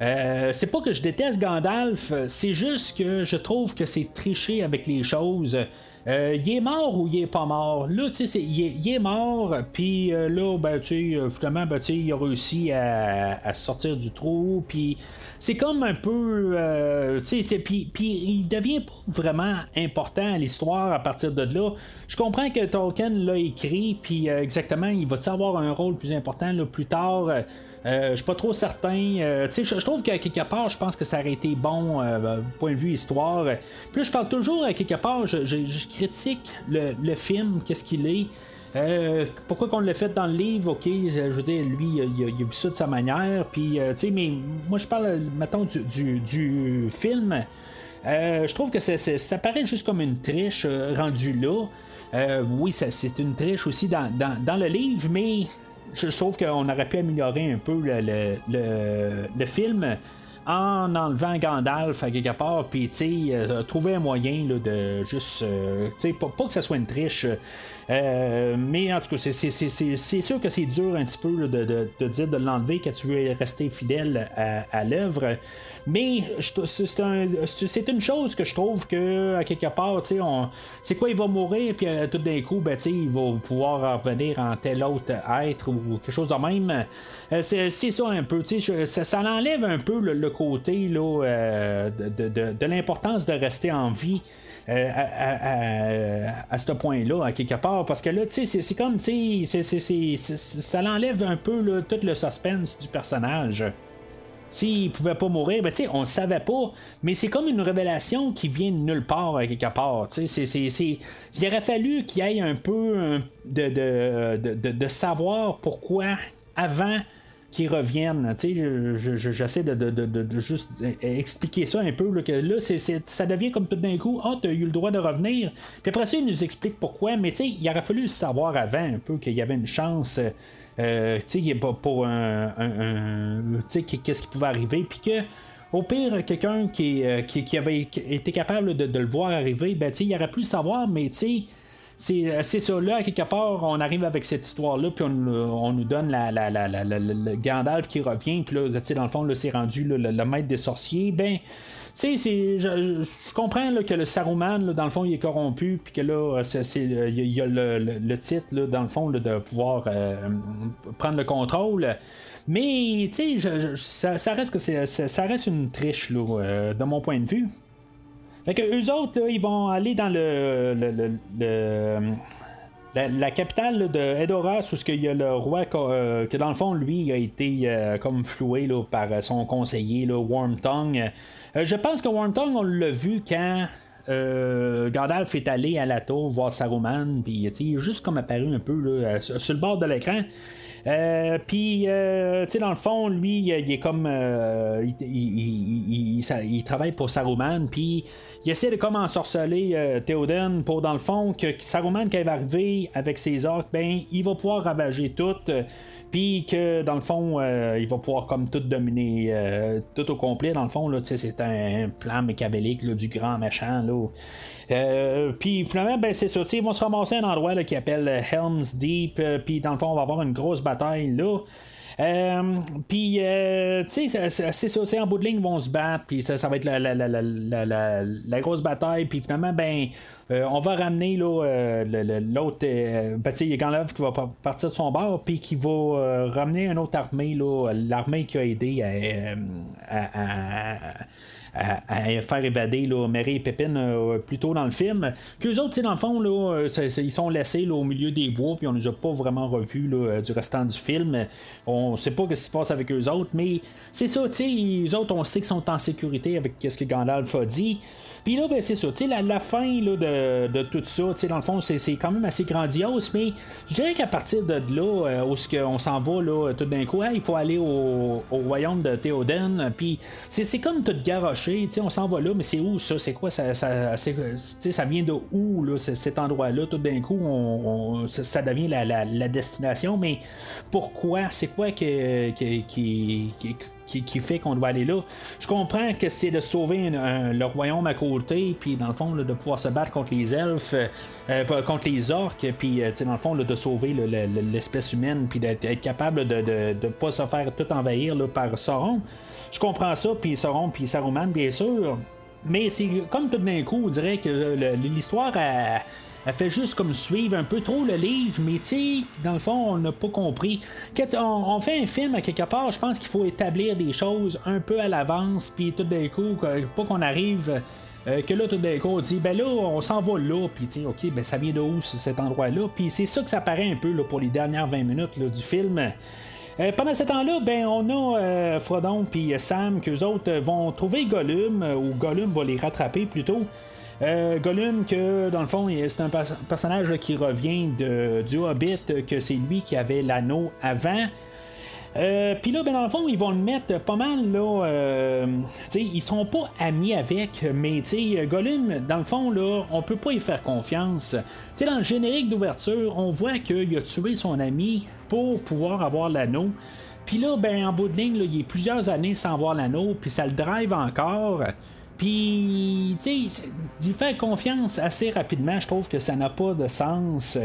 C'est pas que je déteste Gandalf, c'est juste que je trouve que c'est tricher avec les choses. Euh, il est mort ou il est pas mort? Là, tu sais, il, est mort, puis euh, là, ben, tu sais, euh, finalement, ben, tu il a réussi à, sortir du trou, puis c'est comme un peu, tu sais, puis il devient pas vraiment important à l'histoire à partir de là. Je comprends que Tolkien l'a écrit, puis exactement, il va-tu avoir un rôle plus important là, plus tard? Je suis pas trop certain. sais, je trouve qu'à quelque part, je pense que ça aurait été bon, point de vue histoire. Puis là, je parle toujours à quelque part, je, critique le, film, qu'est-ce qu'il est. Euh, pourquoi qu'on l'a fait dans le livre, ok, je veux dire, lui, il a, vu ça de sa manière, puis, euh, tu sais, mais moi, je parle, mettons, du, film. Euh, je trouve que ça paraît juste comme une triche rendue là. oui, c'est une triche aussi dans, le livre, mais je, trouve qu'on aurait pu améliorer un peu le, le film en enlevant Gandalf à quelque part, puis euh, trouver un moyen de juste, euh, pas, pas, que ça soit une triche, euh, mais en tout cas, c'est sûr que c'est dur un petit peu de, dire de l'enlever quand tu veux rester fidèle à, l'œuvre. Mais c'est une chose que je trouve que à quelque part, c'est quoi, il va mourir, puis tout d'un coup, ben, il va pouvoir revenir en tel autre être ou quelque chose de même. c'est ça un peu, sais, ça, ça enlève un peu le, côté là, euh, de, l'importance de rester en vie. Euh, à, ce point-là, à quelque part, parce que là, tu sais, c'est comme, tu sais, ça l'enlève un peu tout le suspense du personnage. S'il pouvait pas mourir, ben, on le savait pas, mais c'est comme une révélation qui vient de nulle part, à quelque part. Il aurait fallu qu'il y ait un peu de, de, de savoir pourquoi, avant qui reviennent. J'essaie de, juste expliquer ça un peu. que là, ça devient comme tout d'un coup, ah, tu as eu le droit de revenir. Puis après ça, il nous explique pourquoi. Mais il aurait fallu savoir avant un peu qu'il y avait une chance. Euh, pour un, qu'est-ce qui pouvait arriver. Puis que au pire, quelqu'un qui, euh, qui, avait été capable de, le voir arriver, ben, il aurait pu le savoir, mais tu c'est euh, ça. Là, à quelque part, on arrive avec cette histoire-là, puis on, nous donne la, la, la, le Gandalf qui revient, puis là, dans le fond, c'est rendu le, maître des sorciers. Ben, tu sais, je, comprends que le Saruman, dans le fond, il est corrompu, puis que là, il y, a le, titre, dans le fond, de pouvoir euh, prendre le contrôle. Mais, tu sais, ça, reste que ça, reste une triche, là, euh, de mon point de vue. Fait que eux autres, ils vont aller dans le, la, capitale de Edoras où il y a le roi euh, que dans le fond lui a été euh, comme floué par son conseiller là, Wormtongue. Euh, je pense que Wormtongue on l'a vu quand Gandalf est allé à la tour voir Saruman puis il est juste comme apparu un peu sur le bord de l'écran. Euh, puis, euh, tu sais, dans le fond, lui, il, est comme. Euh, il, travaille pour Saruman, puis il essaie de comme ensorceler Théoden pour, dans le fond, que Saruman, quand il va arriver avec ses orques, ben, il va pouvoir ravager tout. Puis que dans le fond, il va pouvoir comme tout dominer tout au complet. Dans le fond, c'est un plan mécabélique du grand machin. Là. puis finalement, ben, c'est ça. Ils vont se ramasser à un endroit qui appelle Helm's Deep. puis dans le fond, on va avoir une grosse bataille là. Euh, puis, euh, tu sais, c'est ça, en bout de ligne, ils vont se battre, puis ça, ça, va être la, la, la, la, grosse bataille, puis finalement, ben, euh, on va ramener l'autre. ben, y a Gandalf qui va partir de son bord, puis qui va ramener une autre armée, l'armée qui a aidé à, faire évader là, Mary et Pépine euh, plus tôt dans le film. Qu'eux autres, dans le fond, là, euh, ils sont laissés au milieu des bois, puis on ne les a pas vraiment revus euh, du restant du film. On sait pas ce qui se passe avec eux autres, mais c'est ça, tu sais, les autres, on sait qu'ils sont en sécurité avec ce que Gandalf a dit. Puis là, ben, c'est ça. Tu sais, la, la, fin là, de, de, tout ça, tu sais, dans le fond, c'est, quand même assez grandiose, mais je dirais qu'à partir de là, euh, où on s'en va, là, tout d'un coup, il faut aller au, au, royaume de Théoden, puis c'est, comme tout garoché, tu sais, on s'en va là, mais c'est où ça? C'est quoi? Ça, ça, ça vient de où, là, cet endroit-là? Tout d'un coup, on, ça, devient la, la, destination, mais pourquoi? C'est quoi que, qui qui, fait qu'on doit aller là. Je comprends que c'est de sauver le royaume à côté, puis dans le fond, de pouvoir se battre contre les elfes, euh, contre les orques, puis dans le fond, de sauver l'espèce humaine, puis d'être capable de ne pas se faire tout envahir par Sauron. Je comprends ça, puis Sauron, puis Saruman, bien sûr. Mais c'est comme tout d'un coup, on dirait que l'histoire a elle fait juste comme suivre un peu trop le livre, mais tu dans le fond, on n'a pas compris. Quand on, fait un film à quelque part, je pense qu'il faut établir des choses un peu à l'avance, puis tout d'un coup, pas qu'on arrive. Euh, que là, tout d'un coup, on dit, ben là, on s'en va là, puis tu ok, ben ça vient de où cet endroit-là, puis c'est ça que ça paraît un peu là, pour les dernières 20 minutes du film. Euh, pendant ce temps-là, ben, on a euh, Frodon puis Sam, qu'eux autres vont trouver Gollum, ou Gollum va les rattraper plutôt. Euh, Gollum, que dans le fond, c'est un personnage qui revient de, du Hobbit, que c'est lui qui avait l'anneau avant. Euh, Puis là, ben, dans le fond, ils vont le mettre pas mal, là. Euh, ils sont pas amis avec, mais Gollum, dans le fond, là, on peut pas y faire confiance. sais dans le générique d'ouverture, on voit qu'il a tué son ami pour pouvoir avoir l'anneau. Puis là, ben, en bout de ligne, il y a plusieurs années sans avoir l'anneau, puis ça le drive encore. Puis, tu sais, d'y faire confiance assez rapidement, je trouve que ça n'a pas de sens.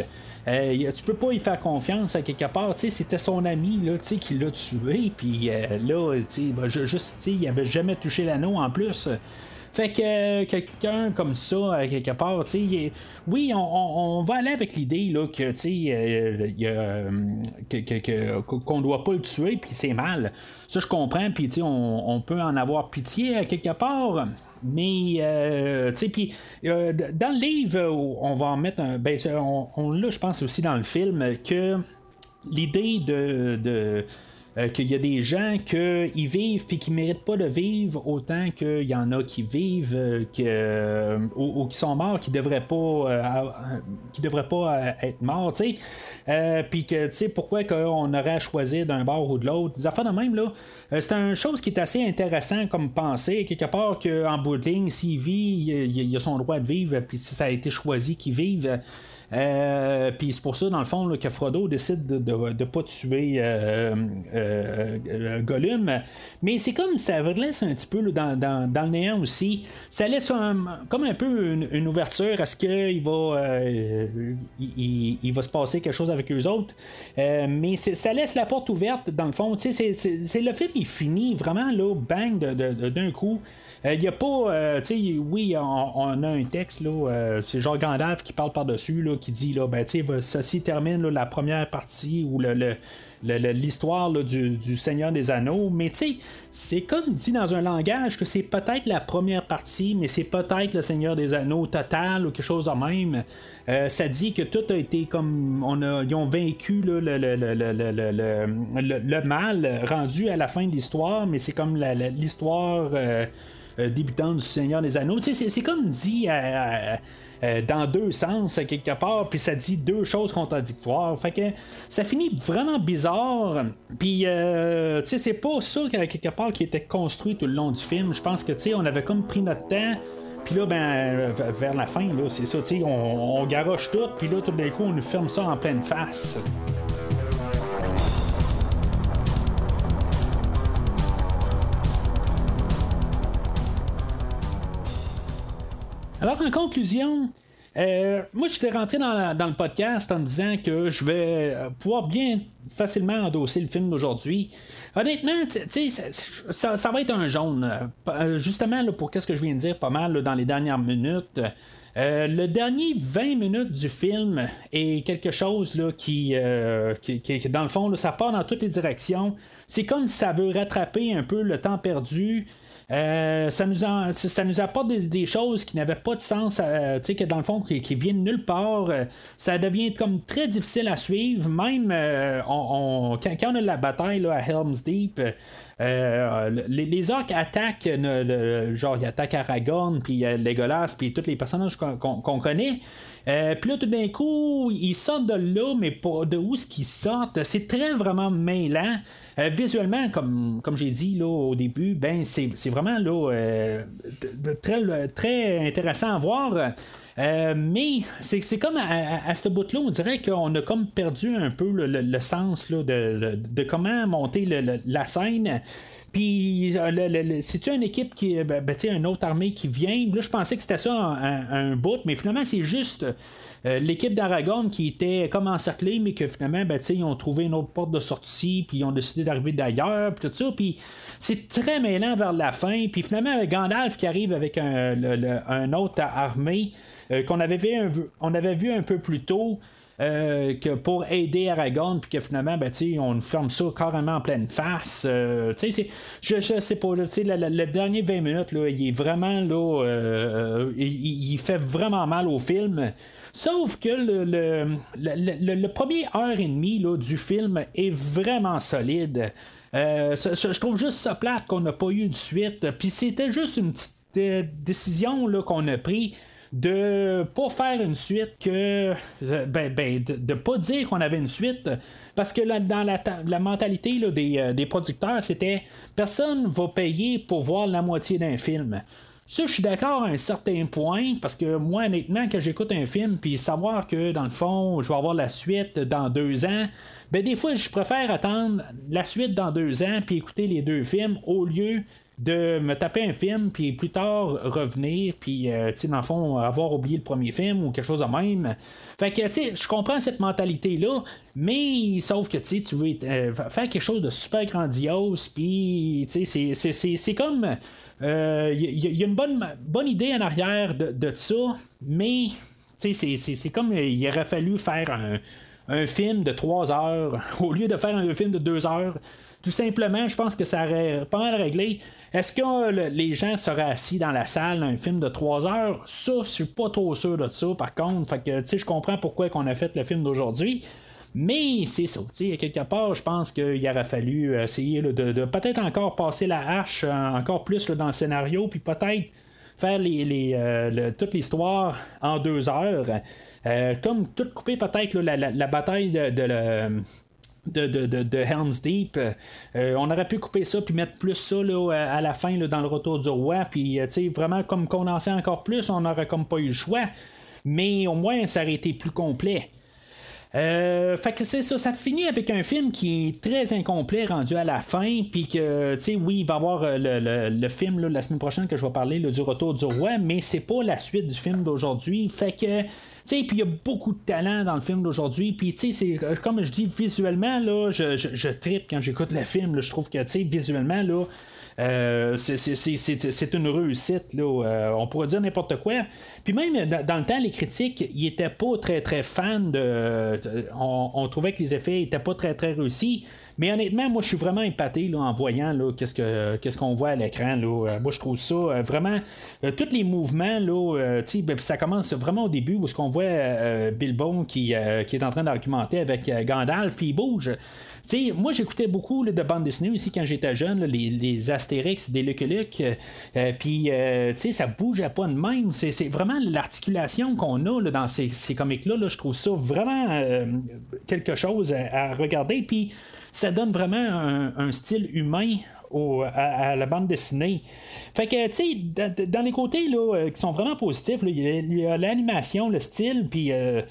Euh, tu peux pas y faire confiance à quelque part. Tu sais, c'était son ami là, tu sais, qui l'a tué. Puis euh, là, tu sais, ben, juste, tu il avait jamais touché l'anneau en plus. Fait que euh, quelqu'un comme ça, à quelque part, tu sais, oui, on, va aller avec l'idée là, que, tu sais, qu'on doit pas le tuer, puis c'est mal. Ça, je comprends, puis, tu sais, on, peut en avoir pitié à quelque part. Mais, euh, tu sais, puis euh, dans le livre, on va en mettre un. Ben, on, on l'a, je pense, aussi dans le film, que l'idée de euh, qu'il y a des gens qui vivent puis qui méritent pas de vivre autant qu'il y en a qui vivent euh, euh, ou, qui sont morts qui devraient pas qui devraient pas être morts tu sais. Puis que tu sais pourquoi qu'on aurait à choisir d'un bord ou de l'autre? Des affaires de même là. C'est une chose qui est assez intéressant comme pensée. Quelque part qu'en bout de ligne s'il vit il, a son droit de vivre puis si ça a été choisi qu'il vive euh, puis c'est pour ça, dans le fond, que Frodo décide de ne pas tuer euh, euh, Gollum. Mais c'est comme ça laisse un petit peu dans, le néant aussi. Ça laisse comme un peu une, ouverture à ce qu'il va, il, va se passer quelque chose avec eux autres. mais ça laisse la porte ouverte, dans le fond. C'est, le film, il finit vraiment là, bang, d'un coup. Il euh, n'y a pas. Euh, tu sais, oui, on, a un texte, là, euh, c'est genre Gandalf qui parle par-dessus, là, qui dit, là, ben, tu sais, ceci termine la première partie ou le, l'histoire du, Seigneur des Anneaux, mais tu sais, c'est comme dit dans un langage que c'est peut-être la première partie, mais c'est peut-être le Seigneur des Anneaux total ou quelque chose de même. ça dit que tout a été comme on a, ils ont vaincu le, le, mal rendu à la fin de l'histoire, mais c'est comme l'histoire euh, débutant du Seigneur des Anneaux. C'est comme dit euh, euh, dans deux sens quelque part, puis ça dit deux choses contradictoires. Fait que ça finit vraiment bizarre. Puis, tu c'est pas ça quelque part qui était construit tout le long du film. Je pense que, tu on avait comme pris notre temps. Puis là, ben, vers la fin, c'est ça, tu on, on garoche tout, puis là, tout d'un coup, on nous ferme ça en pleine face. Alors, en conclusion, euh, moi, je suis rentré dans, le podcast en disant que je vais euh, pouvoir bien facilement endosser le film d'aujourd'hui. Honnêtement, ça, ça, va être un jaune. Euh, justement, pour qu'est-ce que je viens de dire pas mal dans les dernières minutes. le dernier 20 minutes du film est quelque chose là, qui, qui, dans le fond, ça part dans toutes les directions. C'est comme ça veut rattraper un peu le temps perdu. Euh, ça, nous ça nous apporte des, choses qui n'avaient pas de sens, euh, tu sais, que dans le fond, qui, viennent nulle part. Euh, ça devient comme très difficile à suivre, même quand, on a la bataille à Helm's Deep. les, orques attaquent, genre ils attaquent Aragorn, puis Legolas, puis tous les personnages qu'on connaît. Puis là, tout d'un coup, ils sortent de là, mais pas de où est-ce qu'ils sortent. C'est très vraiment mêlant. Euh, visuellement, comme, comme j'ai dit là, au début, ben c'est, vraiment là, euh, très, très intéressant à voir. Euh, mais c'est, comme à, ce bout-là, on dirait qu'on a comme perdu un peu le, sens là, de, comment monter la scène. Puis, c'est-tu une équipe qui. Ben, ben une autre armée qui vient? Là, je pensais que c'était ça un, bout, mais finalement, c'est juste euh, l'équipe d'Aragon qui était comme encerclée, mais que finalement, ben, ils ont trouvé une autre porte de sortie, puis ils ont décidé d'arriver d'ailleurs, puis tout ça. Puis c'est très mêlant vers la fin. Puis finalement, Gandalf qui arrive avec un, autre armée euh, qu'on avait avait vu un peu plus tôt. Euh, que pour aider Aragorn, puis que finalement, ben, on ferme ça carrément en pleine face. Euh, je, je sais pas, le, dernier 20 minutes, là, il est vraiment là, euh, il, fait vraiment mal au film. Sauf que le, le, premier heure et demie là, du film est vraiment solide. je trouve juste ça plate qu'on n'a pas eu de suite. Puis c'était juste une petite décision qu'on a prise de pas faire une suite que ben, ben de, pas dire qu'on avait une suite parce que dans la, mentalité euh, des, producteurs c'était personne va payer pour voir la moitié d'un film ça, je suis d'accord à un certain point, parce que moi, honnêtement, quand j'écoute un film, puis savoir que, dans le fond, je vais avoir la suite dans deux ans, ben des fois, je préfère attendre la suite dans deux ans, puis écouter les deux films, au lieu de me taper un film, puis plus tard revenir, puis, euh, tu sais, dans le fond, avoir oublié le premier film ou quelque chose de même. Fait que, tu sais, je comprends cette mentalité-là, mais sauf que, tu sais, tu veux euh, faire quelque chose de super grandiose, puis, tu sais, c'est comme. Il euh, y, a une bonne, bonne idée en arrière de, de ça, mais, tu sais, c'est comme il aurait fallu faire un, un film de trois heures (laughs) au lieu de faire un film de deux heures. Tout simplement, je pense que ça aurait pas mal réglé. Est-ce que les gens seraient assis dans la salle un film de 3 heures? Ça, je suis pas trop sûr de ça, par contre. Fait que, tu sais, je comprends pourquoi on a fait le film d'aujourd'hui. Mais c'est ça, tu quelque part, je pense qu'il aurait fallu essayer de, peut-être encore passer la hache euh, encore plus dans le scénario, puis peut-être faire euh, toute l'histoire en deux heures. Euh, comme tout couper peut-être la, bataille de, de, Helm's Deep. Euh, on aurait pu couper ça puis mettre plus ça à la fin dans le retour du roi. Puis euh, vraiment comme condenser encore plus, on n'aurait comme pas eu le choix. Mais au moins ça aurait été plus complet. Euh, fait que c'est ça, ça finit avec un film qui est très incomplet rendu à la fin, puis que, tu sais, oui, il va y avoir le, le, film la semaine prochaine que je vais parler du retour du roi, mais c'est pas la suite du film d'aujourd'hui. Fait que puis il y a beaucoup de talent dans le film d'aujourd'hui. Puis, tu sais, euh, comme je dis, visuellement, là, je, je, je tripe quand j'écoute le film. je trouve que, tu sais, visuellement, là, euh, c'est une réussite. Là, euh, on pourrait dire n'importe quoi. Puis même dans, le temps, les critiques, ils étaient pas très très fans de. on, trouvait que les effets étaient pas très très réussis. Mais honnêtement, moi, je suis vraiment épaté là, en voyant qu'est-ce, que, qu'est-ce qu'on voit à l'écran. Euh, moi, je trouve ça euh, vraiment. Euh, tous les mouvements, là, ben, ça commence vraiment au début où ce qu'on voit Bilbo qui, qui est en train d'argumenter avec Gandalf, puis il bouge. Sais, moi, j'écoutais beaucoup de bandes dessinées aussi quand j'étais jeune, les, les, Astérix, des Lucky Luke. Puis, sais, ça bougeait pas de même. C'est, vraiment l'articulation qu'on a là, dans ces, ces comics-là. Là, je trouve ça vraiment quelque chose à, regarder. Puis, ça donne vraiment un, style humain à, la bande dessinée. Fait que, tu sais, dans, les côtés là, euh, qui sont vraiment positifs, il y a l'animation, le style, puis euh, euh,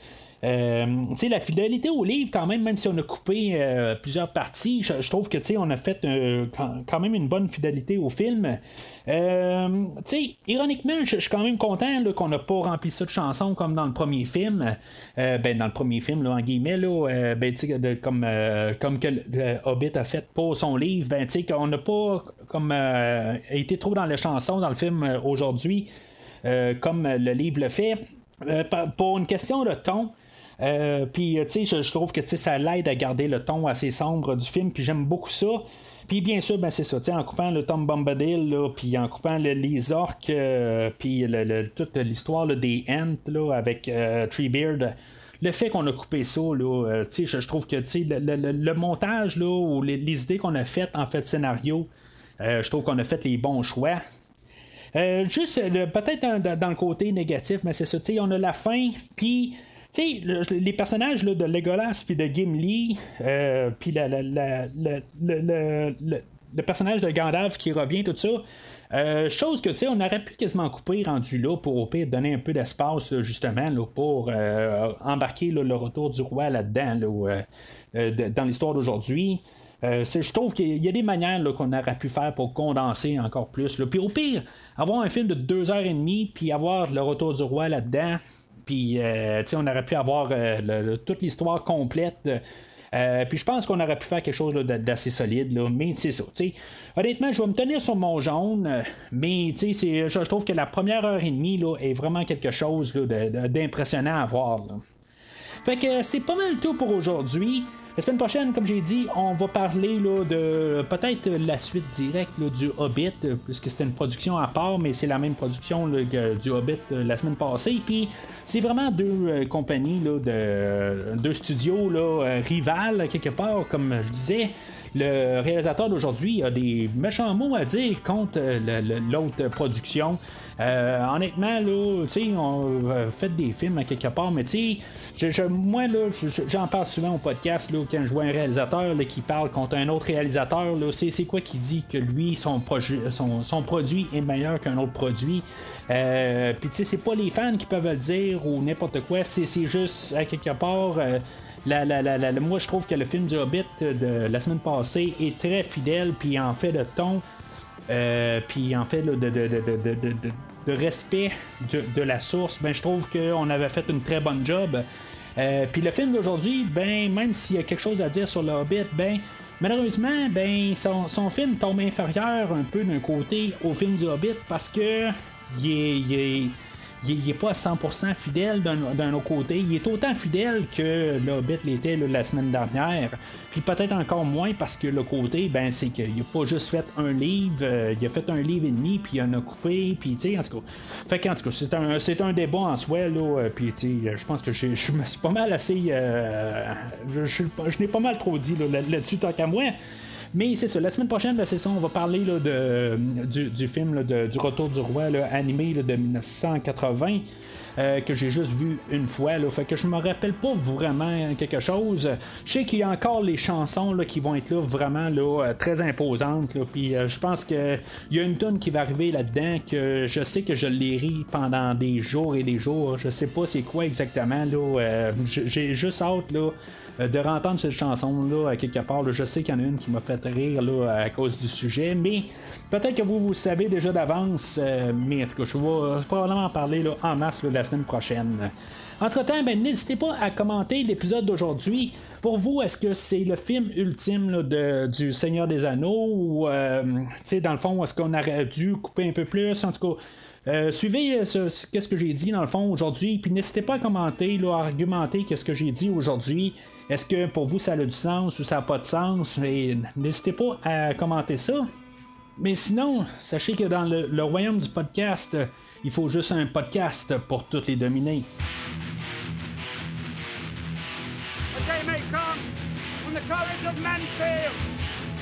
la fidélité au livre, quand même, même si on a coupé euh, plusieurs parties, je, trouve que on a fait euh, quand, même une bonne fidélité au film. ironiquement, je suis quand même content qu'on n'a pas rempli ça de chansons comme dans le premier film. ben, dans le premier film, là, en guillemets, là, ben, comme, comme que Hobbit a fait pour son livre, ben, qu'on n'a pas comme, été trop dans les chansons dans le film aujourd'hui. comme le livre le fait. pour une question de ton, euh, puis, euh, tu sais, je, trouve que ça l'aide à garder le ton assez sombre du film, puis j'aime beaucoup ça. Puis bien sûr, ben, c'est ça, en coupant le Tom Bombadil, puis en coupant les orques, euh, puis toute l'histoire des Ents là, avec Treebeard, le fait qu'on a coupé ça, là, je, je trouve que le, montage là, ou les, idées qu'on a faites en fait scénario, je trouve qu'on a fait les bons choix. juste peut-être dans, le côté négatif, mais c'est ça, on a la fin, puis sais, les personnages là, de Legolas puis de Gimli, euh, puis le, personnage de Gandalf qui revient, tout ça. Euh, chose que on aurait pu quasiment couper rendu là pour au pire donner un peu d'espace justement là, pour euh, embarquer le retour du roi là-dedans dans l'histoire d'aujourd'hui. je trouve qu'il y a des manières qu'on aurait pu faire pour condenser encore plus. Puis au pire, avoir un film de deux heures et demie, puis avoir le retour du roi là-dedans, puis on aurait pu avoir toute l'histoire complète. Euh, puis je pense qu'on aurait pu faire quelque chose d'assez solide, là, mais c'est ça. Honnêtement, je vais me tenir sur mon jaune, euh, mais je, je trouve que la première heure et demie là, est vraiment quelque chose d'impressionnant à voir. Fait que c'est pas mal tout pour aujourd'hui. La semaine prochaine, comme j'ai dit, on va parler là, de peut-être la suite directe du Hobbit, euh, puisque c'était une production à part, mais c'est la même production du Hobbit euh, la semaine passée. Puis c'est vraiment deux euh, compagnies, là, de, deux studios là, rivales, quelque part, comme je disais le réalisateur d'aujourd'hui a des méchants mots à dire contre l'autre production. Euh, honnêtement, là, on fait des films à quelque part, mais tu sais, moi, là, j'en parle souvent au podcast, là, quand je vois un réalisateur qui parle contre un autre réalisateur, là, c'est quoi qui dit que lui, son, son, produit est meilleur qu'un autre produit? Euh, Puis tu sais, c'est pas les fans qui peuvent le dire ou n'importe quoi, c'est juste à quelque part. Euh, la, la, moi, je trouve que le film du Hobbit de la semaine passée est très fidèle, puis en fait le ton, euh, puis en fait de, de, de, respect de, la source, ben, je trouve qu'on avait fait une très bonne job. Euh, puis le film d'aujourd'hui, ben, même s'il y a quelque chose à dire sur le Hobbit, ben, malheureusement, ben, son, son film tombe inférieur un peu d'un côté au film du Hobbit parce que il est n'est pas à 100% fidèle d'un autre côté. Il est autant fidèle que le Hobbit l'était la semaine dernière. Puis peut-être encore moins parce que le côté, ben, c'est qu'il n'a pas juste fait un livre, euh, il a fait un livre et demi, puis il en a coupé, puis tu sais, en tout cas. Fait tout cas, c'est un, un débat en soi, là, euh, puis tu sais, je pense que je me suis pas mal assez. Euh, je, n'ai pas mal trop dit là-dessus, tant qu'à moi. Mais c'est ça, la semaine prochaine, c'est ça, on va parler de, du, film du Retour du Roi animé de 1980. Euh, que j'ai juste vu une fois. Là, fait que je me rappelle pas vraiment quelque chose. Je sais qu'il y a encore les chansons là, qui vont être là vraiment là, euh, très imposantes. Puis euh, je pense qu'il y a une tonne qui va arriver là-dedans que je sais que je l'ai ri pendant des jours et des jours. Je sais pas c'est quoi exactement. Là, j'ai juste hâte là, euh, de rentendre cette chanson-là à quelque part. je sais qu'il y en a une qui m'a fait rire là, à cause du sujet, mais peut-être que vous, vous savez déjà d'avance, euh, mais en tout cas, je vais probablement en parler là, en masse la semaine prochaine. Entre-temps, ben, n'hésitez pas à commenter l'épisode d'aujourd'hui. Pour vous, est-ce que c'est le film ultime de, du Seigneur des Anneaux ou, euh, dans le fond, est-ce qu'on aurait dû couper un peu plus? En tout cas, euh, suivez euh, ce, qu'est-ce que j'ai dit dans le fond aujourd'hui, puis n'hésitez pas à commenter, là, à argumenter qu'est-ce que j'ai dit aujourd'hui. Est-ce que pour vous ça a du sens ou ça n'a pas de sens? n'hésitez pas à commenter ça. Mais sinon, sachez que dans le, royaume du podcast, il faut juste un podcast pour toutes les dominer.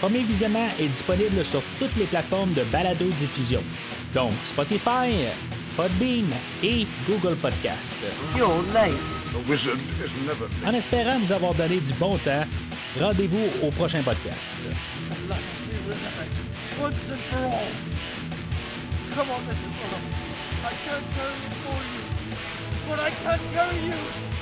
Premier Visionnement est disponible sur toutes les plateformes de balado-diffusion, donc Spotify, Podbean et Google Podcast. En espérant nous avoir donné du bon temps, rendez-vous au prochain podcast. Come on, Mr. Fuller. I can't carry it for you, but I can carry you.